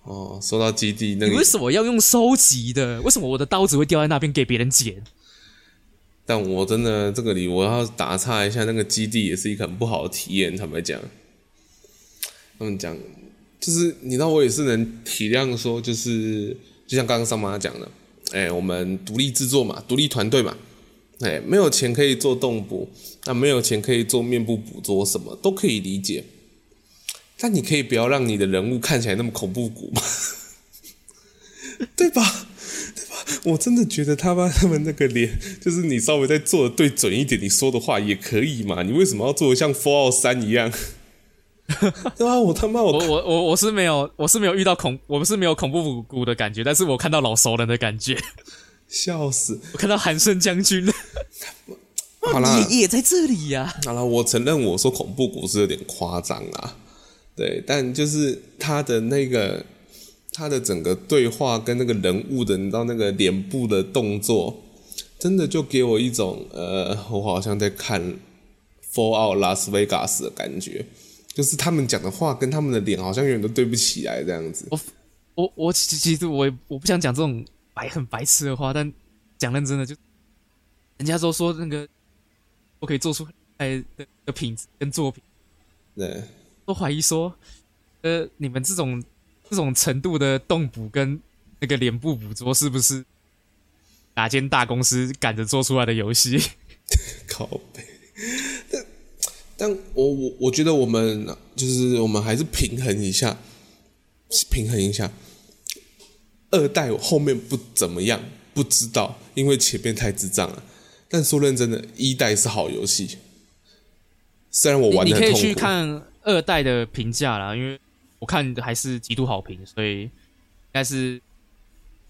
哦，说到基地，那个、你为什么要用收集的？为什么我的刀子会掉在那边给别人捡？但我真的这个里我要打岔一下，那个基地也是一个很不好的体验。坦白讲，他们讲就是，你知道，我也是能体谅说，就是就像刚刚桑妈讲的，哎、欸，我们独立制作嘛，独立团队嘛，哎、没有钱可以做动捕，那没有钱可以做面部捕捉，什么都可以理解。但你可以不要让你的人物看起来那么恐怖谷吗？对吧？对吧？我真的觉得他把他们那个脸，就是你稍微再做的对准一点，你说的话也可以嘛？你为什么要做的像 Fall 三一样？对啊，我他妈我我我我是没有我是没有遇到恐我们是没有恐怖谷的感觉，但是我看到老熟人的感觉，笑死！我看到韩胜将军了，好啦，你也在这里呀、啊？好了，我承认我说恐怖谷是有点夸张啊。对，但就是他的那个，他的整个对话跟那个人物的，你知道那个脸部的动作，真的就给我一种呃，我好像在看《Fallout Las Vegas》的感觉，就是他们讲的话跟他们的脸好像永远都对不起来这样子。我我我其实我我不想讲这种白 很白痴的话，但讲认真的就，人家都说那个我可以做出哎的的品质跟作品，对。都怀疑说，呃，你们这种这种程度的动捕跟那个脸部捕捉是不是哪间大公司赶着做出来的游戏？靠背。但但我我我觉得我们就是我们还是平衡一下，平衡一下。二代我后面不怎么样，不知道，因为前面太智障了。但说认真的，一代是好游戏。虽然我玩的很痛苦，你可以去看二代的评价啦，因为我看还是极度好评，所以应该是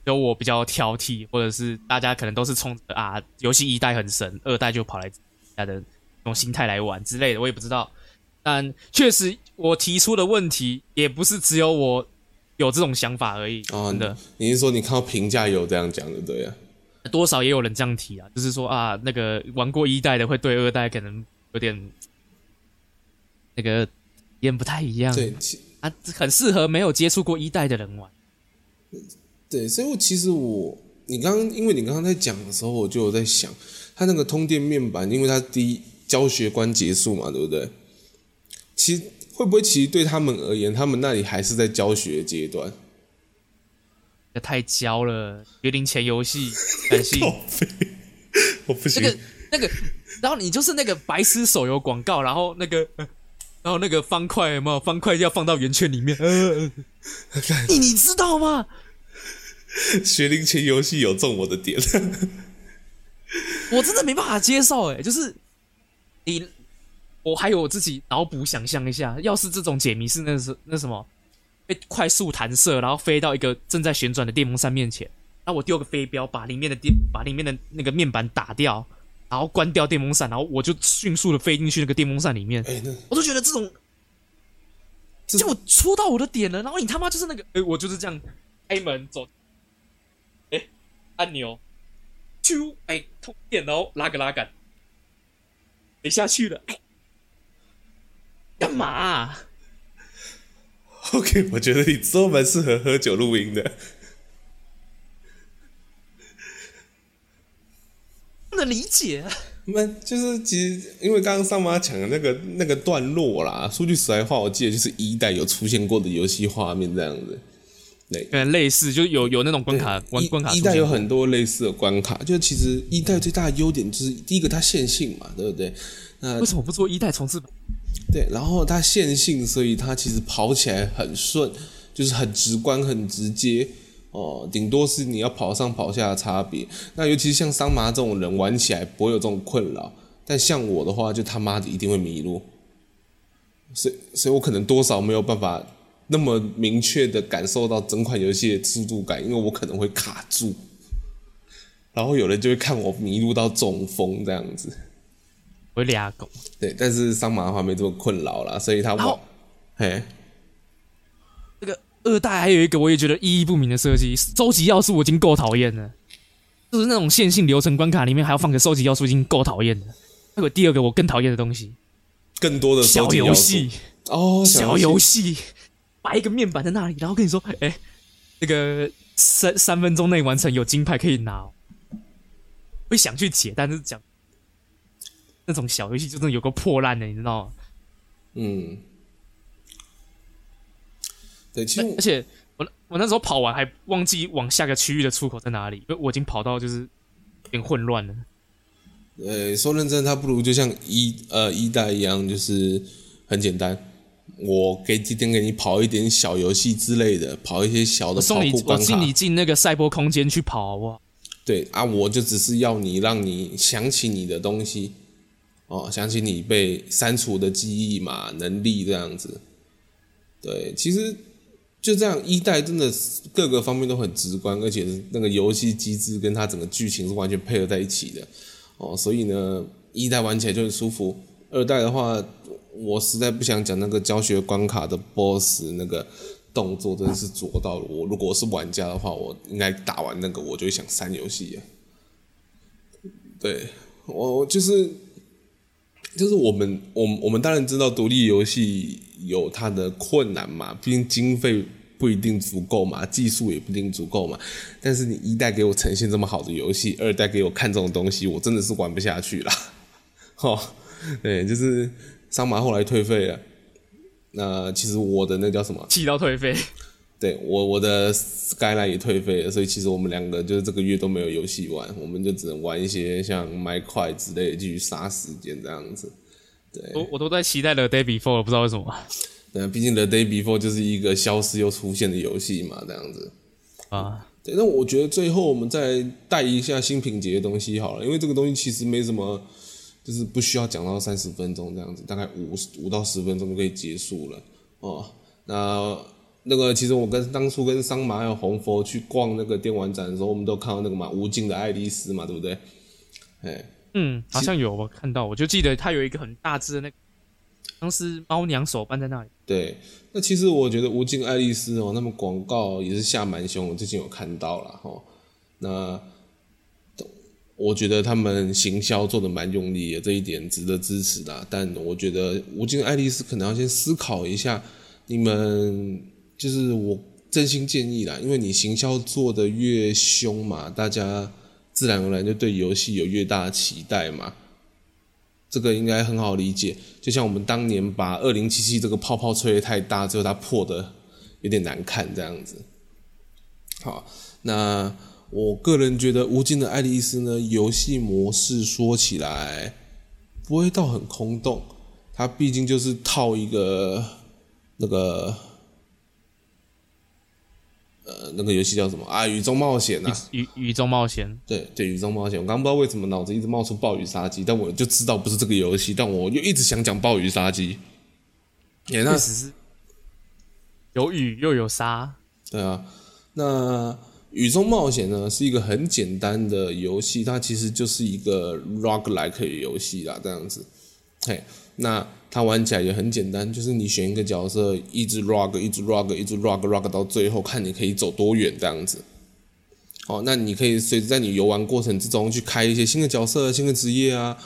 有我比较挑剔，或者是大家可能都是冲着啊游戏一代很神，二代就跑来家的那种心态来玩之类的，我也不知道。但确实，我提出的问题也不是只有我有这种想法而已。哦，真的，你是说你看到评价有这样讲的对啊？多少也有人这样提啊，就是说啊，那个玩过一代的会对二代可能有点。那个也不太一样，对，啊，很适合没有接触过一代的人玩。对，所以我其实我，你刚刚因为你刚刚在讲的时候，我就有在想，它那个通电面板，因为它第一教学关结束嘛，对不对？其实会不会其实对他们而言，他们那里还是在教学阶段？这太教了，学龄前游戏，感谢。我不行。那个那个，然后你就是那个白痴手游广告，然后那个。然后那个方块有没有？方块要放到圆圈里面。呃、你你知道吗？学龄前游戏有中我的点，我真的没办法接受。哎，就是你，我还有我自己脑补想象一下，要是这种解谜是那是那什么，被快速弹射，然后飞到一个正在旋转的电风扇面前，那我丢个飞镖，把里面的电，把里面的那个面板打掉。然后关掉电风扇，然后我就迅速的飞进去那个电风扇里面。欸、我都觉得这种，就我戳到我的点了。然后你他妈就是那个，哎，我就是这样开门走，哎，按钮，啾，哎，通电，然后拉个拉杆，没下去了，哎，干嘛、啊？OK，我觉得你都蛮适合喝酒录音的。不能理解，那就是其实因为刚刚桑马讲的那个那个段落啦，说句实在话，我记得就是一代有出现过的游戏画面这样子，对，嗯，类似就有有那种关卡关关卡，一代有很多类似的关卡，就其实一代最大的优点就是第一个它线性嘛，对不对？那为什么不做一代重置版？对，然后它线性，所以它其实跑起来很顺，就是很直观、很直接。哦，顶多是你要跑上跑下的差别。那尤其是像桑麻这种人玩起来不会有这种困扰，但像我的话，就他妈的一定会迷路。所以，所以我可能多少没有办法那么明确的感受到整款游戏的速度感，因为我可能会卡住。然后有人就会看我迷路到中风这样子。会俩狗。对，但是桑麻的话没这么困扰啦，所以他往嘿。二代还有一个我也觉得意义不明的设计，收集要素我已经够讨厌了，就是那种线性流程关卡里面还要放个收集要素，已经够讨厌了。还有第二个我更讨厌的东西，更多的小游戏。哦，小游戏，摆一个面板在那里，然后跟你说，哎、欸，那个三三分钟内完成有金牌可以拿，哦，会想去解，但是讲那种小游戏就真的有个破烂的，你知道吗？嗯。对，其实而且我我那时候跑完还忘记往下个区域的出口在哪里，因为我已经跑到就是有点混乱了。呃，说认真，它不如就像一呃一代一样，就是很简单。我给几天给你跑一点小游戏之类的，跑一些小的跑酷关卡。我进你进那个赛博空间去跑好不好？对啊，我就只是要你让你想起你的东西哦，想起你被删除的记忆嘛、能力这样子。对，其实。就这样，一代真的各个方面都很直观，而且那个游戏机制跟它整个剧情是完全配合在一起的哦，所以呢，一代玩起来就很舒服。二代的话，我实在不想讲那个教学关卡的 BOSS 那个动作，真的是做到了。我如果是玩家的话，我应该打完那个，我就想删游戏。对，我就是就是我们，我我们当然知道独立游戏有它的困难嘛，毕竟经费。不一定足够嘛，技术也不一定足够嘛。但是你一代给我呈现这么好的游戏，二代给我看这种东西，我真的是玩不下去了。哦，对，就是桑麻后来退费了。那其实我的那叫什么？气到退费。对我我的 Skyline 也退费了，所以其实我们两个就是这个月都没有游戏玩，我们就只能玩一些像麦块之类的继续杀时间这样子。对，我我都在期待 The Day Before，不知道为什么。对，毕竟 The Day Before 就是一个消失又出现的游戏嘛，这样子。啊，对，那我觉得最后我们再带一下新品节的东西好了，因为这个东西其实没什么，就是不需要讲到三十分钟这样子，大概五五到十分钟就可以结束了哦。那那个其实我跟当初跟桑麻还有红佛去逛那个电玩展的时候，我们都看到那个嘛无尽的爱丽丝嘛，对不对？哎，嗯，好像有我看到，我就记得它有一个很大只的那个，像是猫娘手办在那里。对，那其实我觉得无尽爱丽丝哦，他们广告也是下蛮凶，我最近有看到了哈。那我觉得他们行销做的蛮用力的，这一点值得支持的。但我觉得无尽爱丽丝可能要先思考一下，你们就是我真心建议啦，因为你行销做的越凶嘛，大家自然而然就对游戏有越大的期待嘛。这个应该很好理解，就像我们当年把二零七七这个泡泡吹得太大，最后它破的有点难看这样子。好，那我个人觉得《无尽的爱丽丝》呢，游戏模式说起来不会到很空洞，它毕竟就是套一个那个。呃，那个游戏叫什么啊？雨中冒险呐，雨雨中冒险，对对，雨中冒险。我刚不知道为什么脑子一直冒出暴雨杀机，但我就知道不是这个游戏，但我又一直想讲暴雨杀机。也那只是有雨又有沙。对啊，那雨中冒险呢是一个很简单的游戏，它其实就是一个 roguelike 游戏啦，这样子。嘿，那。它玩起来也很简单，就是你选一个角色，一直 rog，一直 rog，一直 rog，rog 到最后，看你可以走多远这样子。哦，那你可以随着在你游玩过程之中去开一些新的角色、新的职业啊，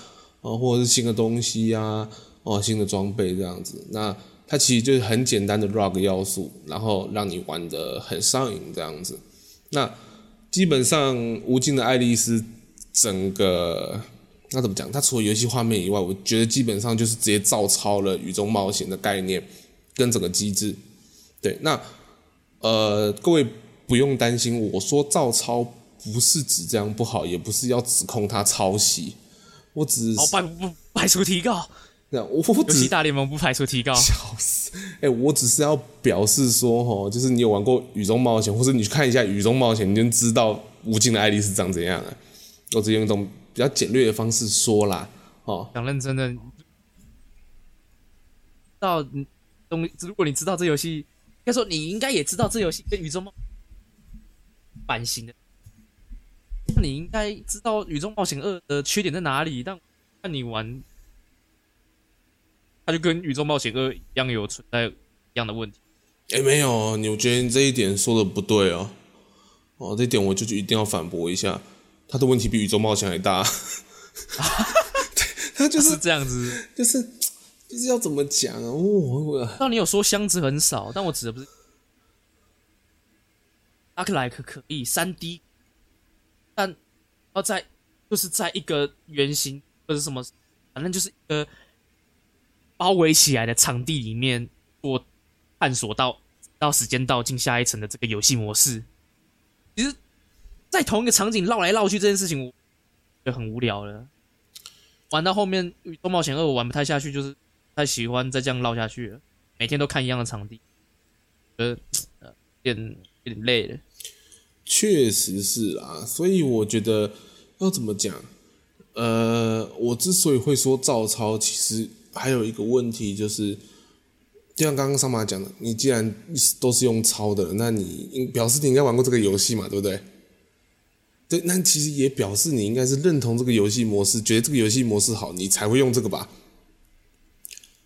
哦，或者是新的东西啊，哦，新的装备这样子。那它其实就是很简单的 rog 要素，然后让你玩得很上瘾这样子。那基本上无尽的爱丽丝整个。那怎么讲？它除了游戏画面以外，我觉得基本上就是直接照抄了《雨中冒险》的概念跟整个机制。对，那呃，各位不用担心，我说照抄不是指这样不好，也不是要指控他抄袭，我只是、哦、不不排除提告。那我我只游戏大联盟不排除提告。笑死！哎、欸，我只是要表示说，哈，就是你有玩过《雨中冒险》，或者你去看一下《雨中冒险》，你就知道无尽的爱丽丝长怎样了。我只用一种。比较简略的方式说啦，哦，讲认真的，到东，如果你知道这游戏，应该说你应该也知道这游戏跟宇宙冒版型的，那你应该知道《宇宙冒险二》的缺点在哪里。但看你玩，它就跟《宇宙冒险二》一样有存在一样的问题。哎、欸，没有，你我觉得你这一点说的不对哦，哦，这一点我就一定要反驳一下。他的问题比宇宙冒险还大，他就是这样子，就是就是要怎么讲啊？我，那你有说箱子很少，但我指的不是，roguelike 可以三 D，但要在就是在一个圆形或者什么，反正就是一个包围起来的场地里面我探索到到时间到进下一层的这个游戏模式，其实。在同一个场景绕来绕去这件事情，我就很无聊了。玩到后面《宇宙冒险二》，我玩不太下去，就是太喜欢再这样绕下去了。每天都看一样的场地，呃，有点有点累了。确实是啊，所以我觉得要怎么讲？呃，我之所以会说照抄，其实还有一个问题，就是就像刚刚桑马讲的，你既然都是用抄的，那你表示你应该玩过这个游戏嘛，对不对？对，那其实也表示你应该是认同这个游戏模式，觉得这个游戏模式好，你才会用这个吧？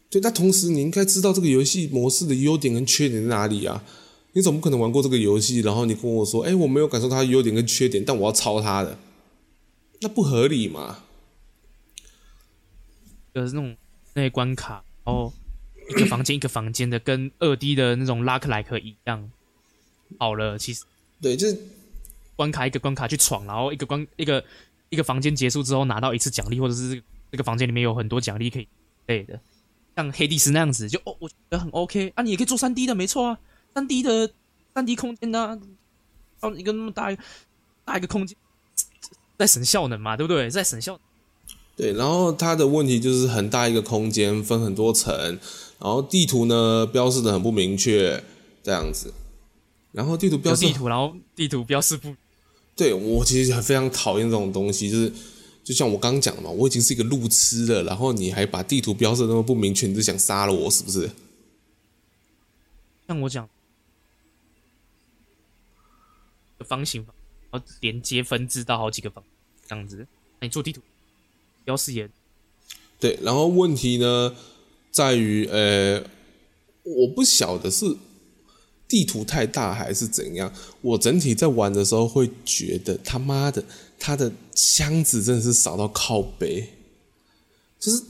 对，那同时你应该知道这个游戏模式的优点跟缺点在哪里啊？你总不可能玩过这个游戏，然后你跟我说，哎，我没有感受它的优点跟缺点，但我要抄它的，那不合理嘛？就是那种那些关卡，然后一个房间一个房间的，跟二 D 的那种 roguelike 一样，好了，其实对，就是。关卡一个关卡去闯，然后一个关一个一个房间结束之后拿到一次奖励，或者是这个房间里面有很多奖励可以类的，像黑帝斯那样子，就哦，我觉得很 OK 啊。你也可以做三 D 的，没错啊，三 D 的三 D 空间呢、啊，到一个那么大一个大一个空间，在省效能嘛，对不对？在省效能。对，然后它的问题就是很大一个空间，分很多层，然后地图呢标示的很不明确，这样子。然后地图标示地图，然后地图标示不。对，我其实非常讨厌这种东西，就是就像我刚刚讲的嘛，我已经是一个路痴了，然后你还把地图标示那么不明确，你是想杀了我是不是？像我讲，方形，然后连接分支到好几个方，这样子，那你做地图。标示也对，然后问题呢在于，呃，我不晓得是地图太大还是怎样。我整体在玩的时候会觉得他妈的，他的箱子真的是少到靠北。就是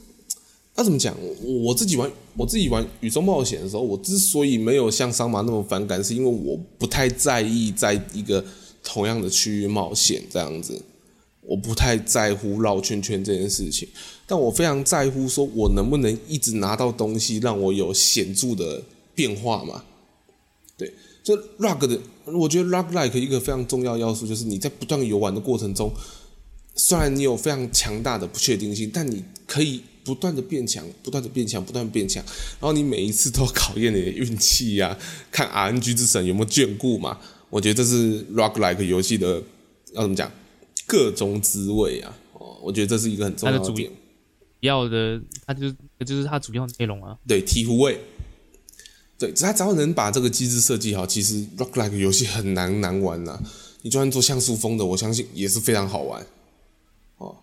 要怎么讲？我自己玩，我自己玩宇宙冒险的时候，我之所以没有像桑麻那么反感，是因为我不太在意在一个同样的区域冒险这样子。我不太在乎绕圈圈这件事情，但我非常在乎，说我能不能一直拿到东西，让我有显著的变化嘛？对，就 rogue 的，我觉得 roguelike 一个非常重要要素就是你在不断游玩的过程中，虽然你有非常强大的不确定性，但你可以不断的变强，不断的变强，不断变强，然后你每一次都考验你的运气呀，看 RNG 之神有没有眷顾嘛？我觉得这是 roguelike 游戏的要怎么讲？各种滋味啊！哦，我觉得这是一个很重要的点。要的，它就是就是它主要内容啊。对，醍醐味。对，只要能把这个机制设计好，其实 Rock Like 游戏很难难玩呐、你就算做像素风的，我相信也是非常好玩。哦，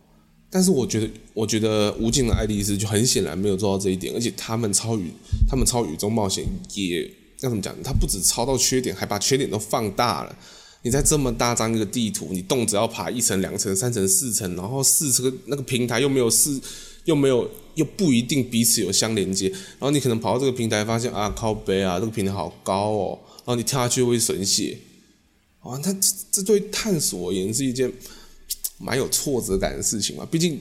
但是我觉得，我觉得无尽的爱丽丝就很显然没有做到这一点，而且他们超宇，他们超宇宙冒险也要怎么讲？他不止超到缺点，还把缺点都放大了。你在这么大张一个地图，你动辄要爬一层、两层、三层、四层，然后四层那个平台又没有四，又没有又不一定彼此有相连接，然后你可能跑到这个平台发现啊靠背啊，这个平台好高哦，然后你跳下去会损血，啊，那这这对探索而言是一件 蛮有挫折感的事情嘛，毕竟，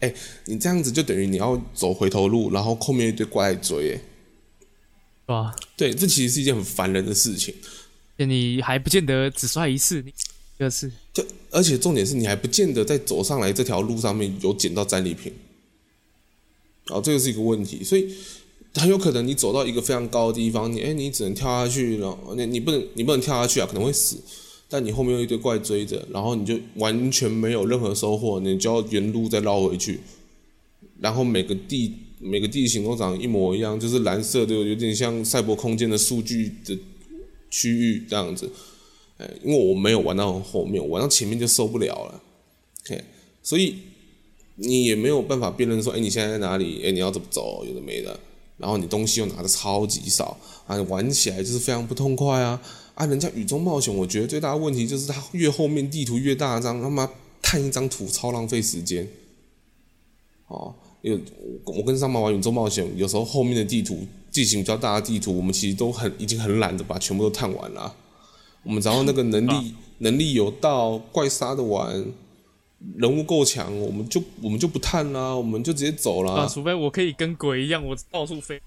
哎，你这样子就等于你要走回头路，然后后面一堆怪追，哎，哇，对，这其实是一件很烦人的事情。你还不见得只摔一次，第二次。就而且重点是你还不见得在走上来这条路上面有捡到战利品，哦，这个是一个问题，所以很有可能你走到一个非常高的地方，你哎，你只能跳下去，然后你你不能你不能跳下去啊，可能会死，但你后面有一堆怪追着，然后你就完全没有任何收获，你就要原路再绕回去，然后每个地每个地形都长得一模一样，就是蓝色的，有点像赛博空间的数据的。区域这样子，哎，因为我没有玩到后面，玩到前面就受不了了，OK，，所以你也没有办法辨认说，哎，你现在在哪里？哎，你要怎么走？有的没的，然后你东西又拿的超级少，啊，玩起来就是非常不痛快啊！啊，人家宇宙冒险，我觉得最大的问题就是它越后面地图越大张，他妈探一张图超浪费时间，哦，因为我跟上妈玩宇宙冒险，有时候后面的地图。地形比较大的地图，我们其实都很已经很懒得把全部都探完了。我们只要那个能力、啊、能力有到，怪杀的完，人物够强，我们就我们就不探啦，我们就直接走啦。啊，除非我可以跟鬼一样，我到处飞，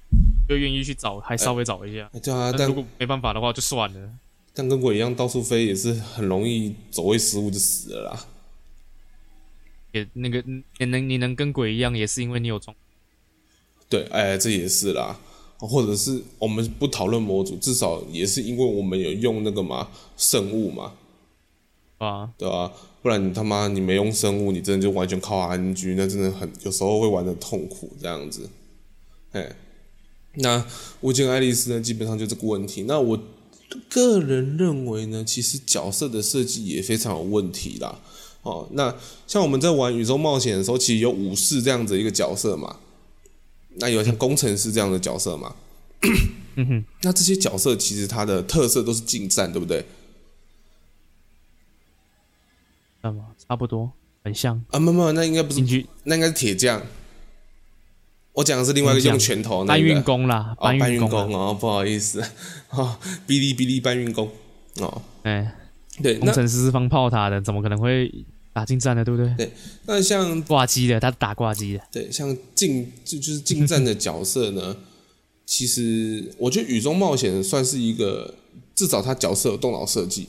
就愿意去找，还稍微找一下。欸、对啊，但如果没办法的话，就算了。但跟鬼一样到处飞，也是很容易走位失误就死了啦。也那个你能你能跟鬼一样，也是因为你有装。对，哎、欸，这也是啦。或者是我们不讨论模组，至少也是因为我们有用那个嘛圣物嘛，啊，对吧？不然你他妈你没用生物，你真的就完全靠 RNG，那真的很有时候会玩的痛苦这样子。哎，那无尽爱丽丝呢，基本上就这个问题。那我个人认为呢，其实角色的设计也非常有问题啦。哦，那像我们在玩宇宙冒险的时候，其实有武士这样子一个角色嘛。那有像工程师这样的角色嘛？嗯哼，那这些角色其实它的特色都是近战，对不对？那么差不多，很像啊？没有，那应该不是，那应该是铁匠。我讲的是另外一个用拳头那个，搬运工啦，搬运工哦，不好意思，哦，哔哩哔哩搬运工哦，哎、欸，对，工程师是放炮塔的，怎么可能会？打近战的，对不对？对，那像挂机的，他打挂机的。对，像近就就是近战的角色呢，其实我觉得《雨中冒险》算是一个至少他角色有动脑设计，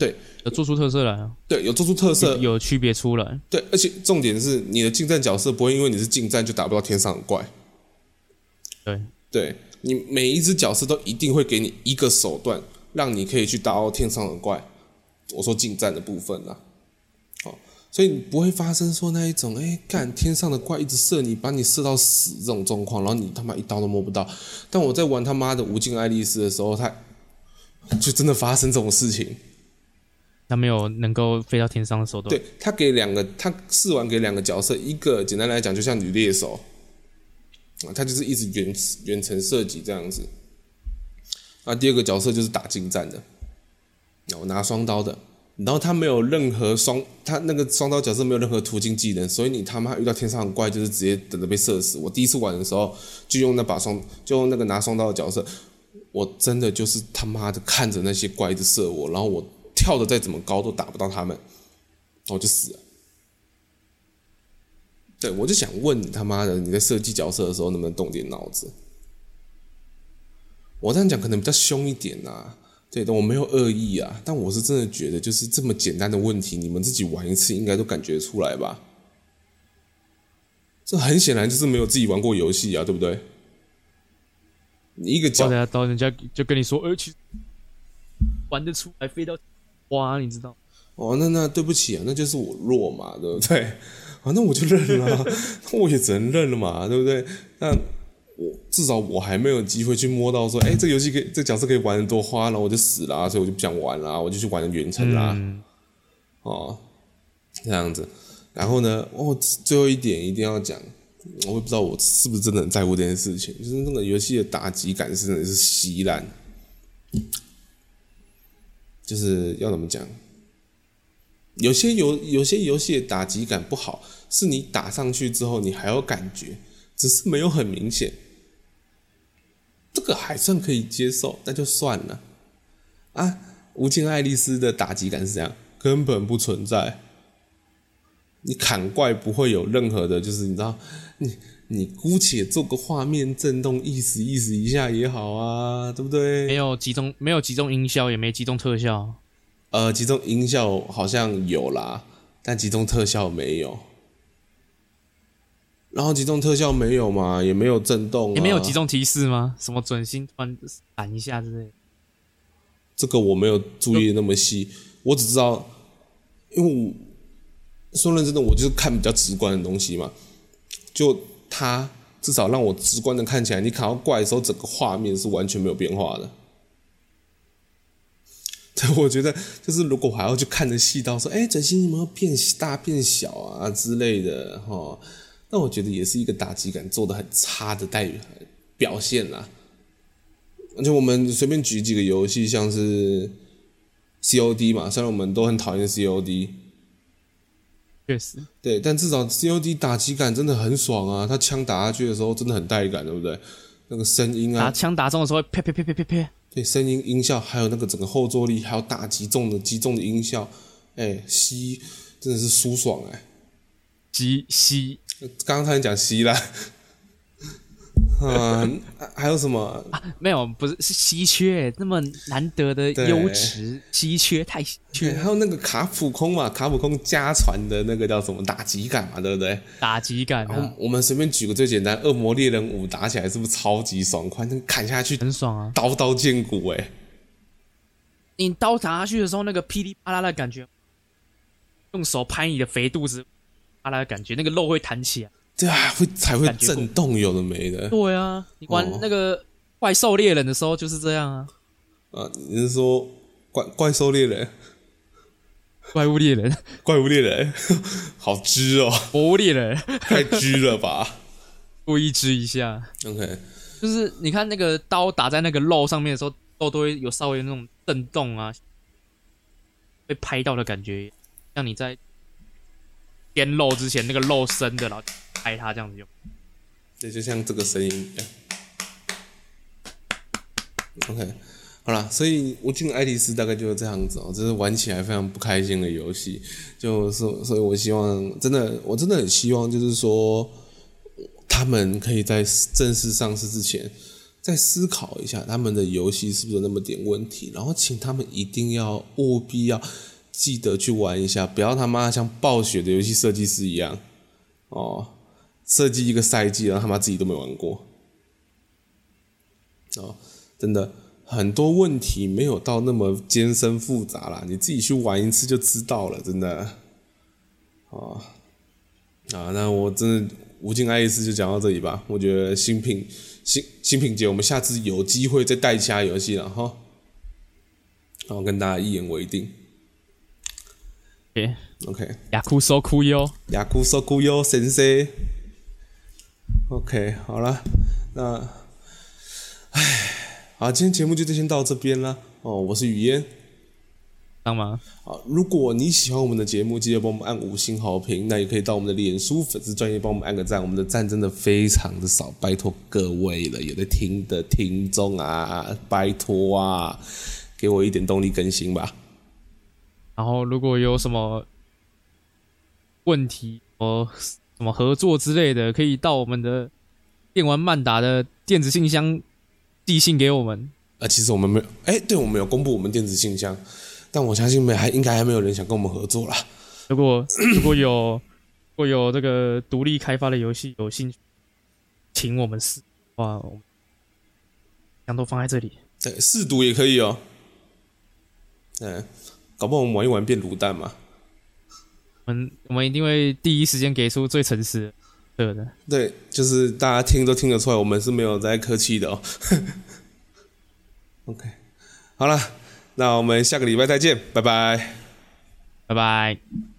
对，有做出特色来啊，对，有做出特色，有区别出来，对，而且重点是你的近战角色不会因为你是近战就打不到天上的怪，对，对你每一只角色都一定会给你一个手段，让你可以去打到天上的怪。我说近战的部分啊，好，所以你不会发生说那一种，哎，干天上的怪一直射你，把你射到死这种状况，然后你他妈一刀都摸不到。但我在玩他妈的无尽爱丽丝的时候，他就真的发生这种事情。他没有能够飞到天上的手段。对，他给两个，他试玩给两个角色，一个简单来讲就像女猎手啊，他就是一直远远程射击这样子。那，第二个角色就是打近战的。我拿双刀的，然后他没有任何双，他那个双刀角色没有任何途径技能，所以你他妈遇到天上的怪就是直接等着被射死。我第一次玩的时候就用那把双，就用那个拿双刀的角色，我真的就是他妈的看着那些怪一直射我，然后我跳的再怎么高都打不到他们，我就死了。对，我就想问你他妈的，你在设计角色的时候能不能动点脑子？我这样讲可能比较凶一点呐、啊。对的，我没有恶意啊，但我是真的觉得，就是这么简单的问题，你们自己玩一次应该都感觉出来吧？这很显然就是没有自己玩过游戏啊，对不对？你一个角，到人家就跟你说，而且玩得出来飞到哇，你知道？哦，那那对不起啊，那就是我弱嘛，对不对？啊，那我就认了、啊，那我也只能认了嘛，对不对？那。我至少我还没有机会去摸到说，哎、欸，这个游戏可以，这个角色可以玩得多花，然后我就死了，所以我就不想玩了，我就去玩远程啦。嗯、哦，这样子。然后呢，哦，最后一点一定要讲，我也不知道我是不是真的很在乎这件事情，就是那个游戏的打击感真的是稀烂，就是要怎么讲？有些游有些游戏的打击感不好，是你打上去之后你还有感觉，只是没有很明显。这个还算可以接受，那就算了。啊，无尽爱丽丝的打击感是这样，根本不存在。你砍怪不会有任何的，就是你知道，你你姑且做个画面震动，意思意思一下也好啊，对不对？没有集中，没有集中音效，也没集中特效。呃，集中音效好像有啦，但集中特效没有。然后集中特效没有嘛，也没有震动、啊，也没有集中提示吗？什么准心突然闪一下之类的？这个我没有注意那么细，我只知道，因为我说认真的，我就是看比较直观的东西嘛。就它至少让我直观的看起来，你砍到怪的时候，整个画面是完全没有变化的。对，我觉得就是如果还要去看的细到说，哎，准心有没有变大变小啊之类的，哈。那我觉得也是一个打击感做的很差的待遇表现啦。而且我们随便举几个游戏，像是 COD 嘛，虽然我们都很讨厌 COD，确实，对，但至少 COD 打击感真的很爽啊！他枪打下去的时候真的很带感，对不对？那个声音啊，打枪打中的时候，啪啪啪啪啪啪，对，声音音效，还有那个整个后坐力，还有打击中的击中的音效，哎，吸真的是舒爽哎，击吸。刚才讲稀烂，嗯，还有什么？啊、没有，不是是稀缺，那么难得的优质稀缺，太稀缺。还有那个卡普空嘛，卡普空家传的那个叫什么打击感嘛，对不对？打击感、啊。我们随便举个最简单，《恶魔猎人五》打起来是不是超级爽快？那个砍下去很爽啊，刀刀见骨哎、欸！你刀打下去的时候，那个噼里啪啦的感觉，用手拍你的肥肚子。啪啦的感觉，那个肉会弹起来，对啊，会才会震动，有的没的。对啊，你玩那个怪兽猎人的时候就是这样啊。啊，你是说怪怪兽猎人？怪物猎人？怪物猎人？好支哦！魔物猎人？太支了吧？故意支一下。OK，就是你看那个刀打在那个肉上面的时候，肉都会有稍微那种震动啊，被拍到的感觉，像你在。腌肉之前那个肉生的，然后拍它这样子用，对，就像这个声音一样。OK，好了，所以无尽爱丽丝大概就是这样子哦，这是玩起来非常不开心的游戏，就是所以，我希望真的，我真的很希望，就是说他们可以在正式上市之前，再思考一下他们的游戏是不是有那么点问题，然后请他们一定要务必要记得去玩一下，不要他妈像暴雪的游戏设计师一样哦，设计一个赛季，然后他妈自己都没玩过哦，真的。很多问题没有到那么艰深复杂啦，你自己去玩一次就知道了，真的。哦啊，那我真的无尽爱意思就讲到这里吧。我觉得新品新新品节，我们下次有机会再带其他游戏了哈。然后跟大家一言为定。OK OK。雅库索库哟，雅库索库哟先生。OK，好了，那，唉。好，今天节目就先到这边了。哦，我是雨嫣，当吗？好，如果你喜欢我们的节目，记得帮我们按五星好评。那也可以到我们的脸书粉丝专业帮我们按个赞。我们的赞真的非常的少，拜托各位了，有在听的听众啊，拜托啊，给我一点动力更新吧。然后，如果有什么问题，呃，什么合作之类的，可以到我们的电玩曼达的电子信箱。寄信给我们啊！其实我们没有，哎、欸，对，我们有公布我们电子信箱，但我相信没还应该还没有人想跟我们合作啦。如果如果有如果有这个独立开发的游戏有兴趣，请我们试哇，我们想都放在这里。对，试读也可以哦。嗯，搞不好我们玩一玩变卤蛋嘛。我们我们一定会第一时间给出最诚实的。对的，对，就是大家听都听得出来，我们是没有在客气的哦。OK，好了，那我们下个礼拜再见，拜拜，拜拜。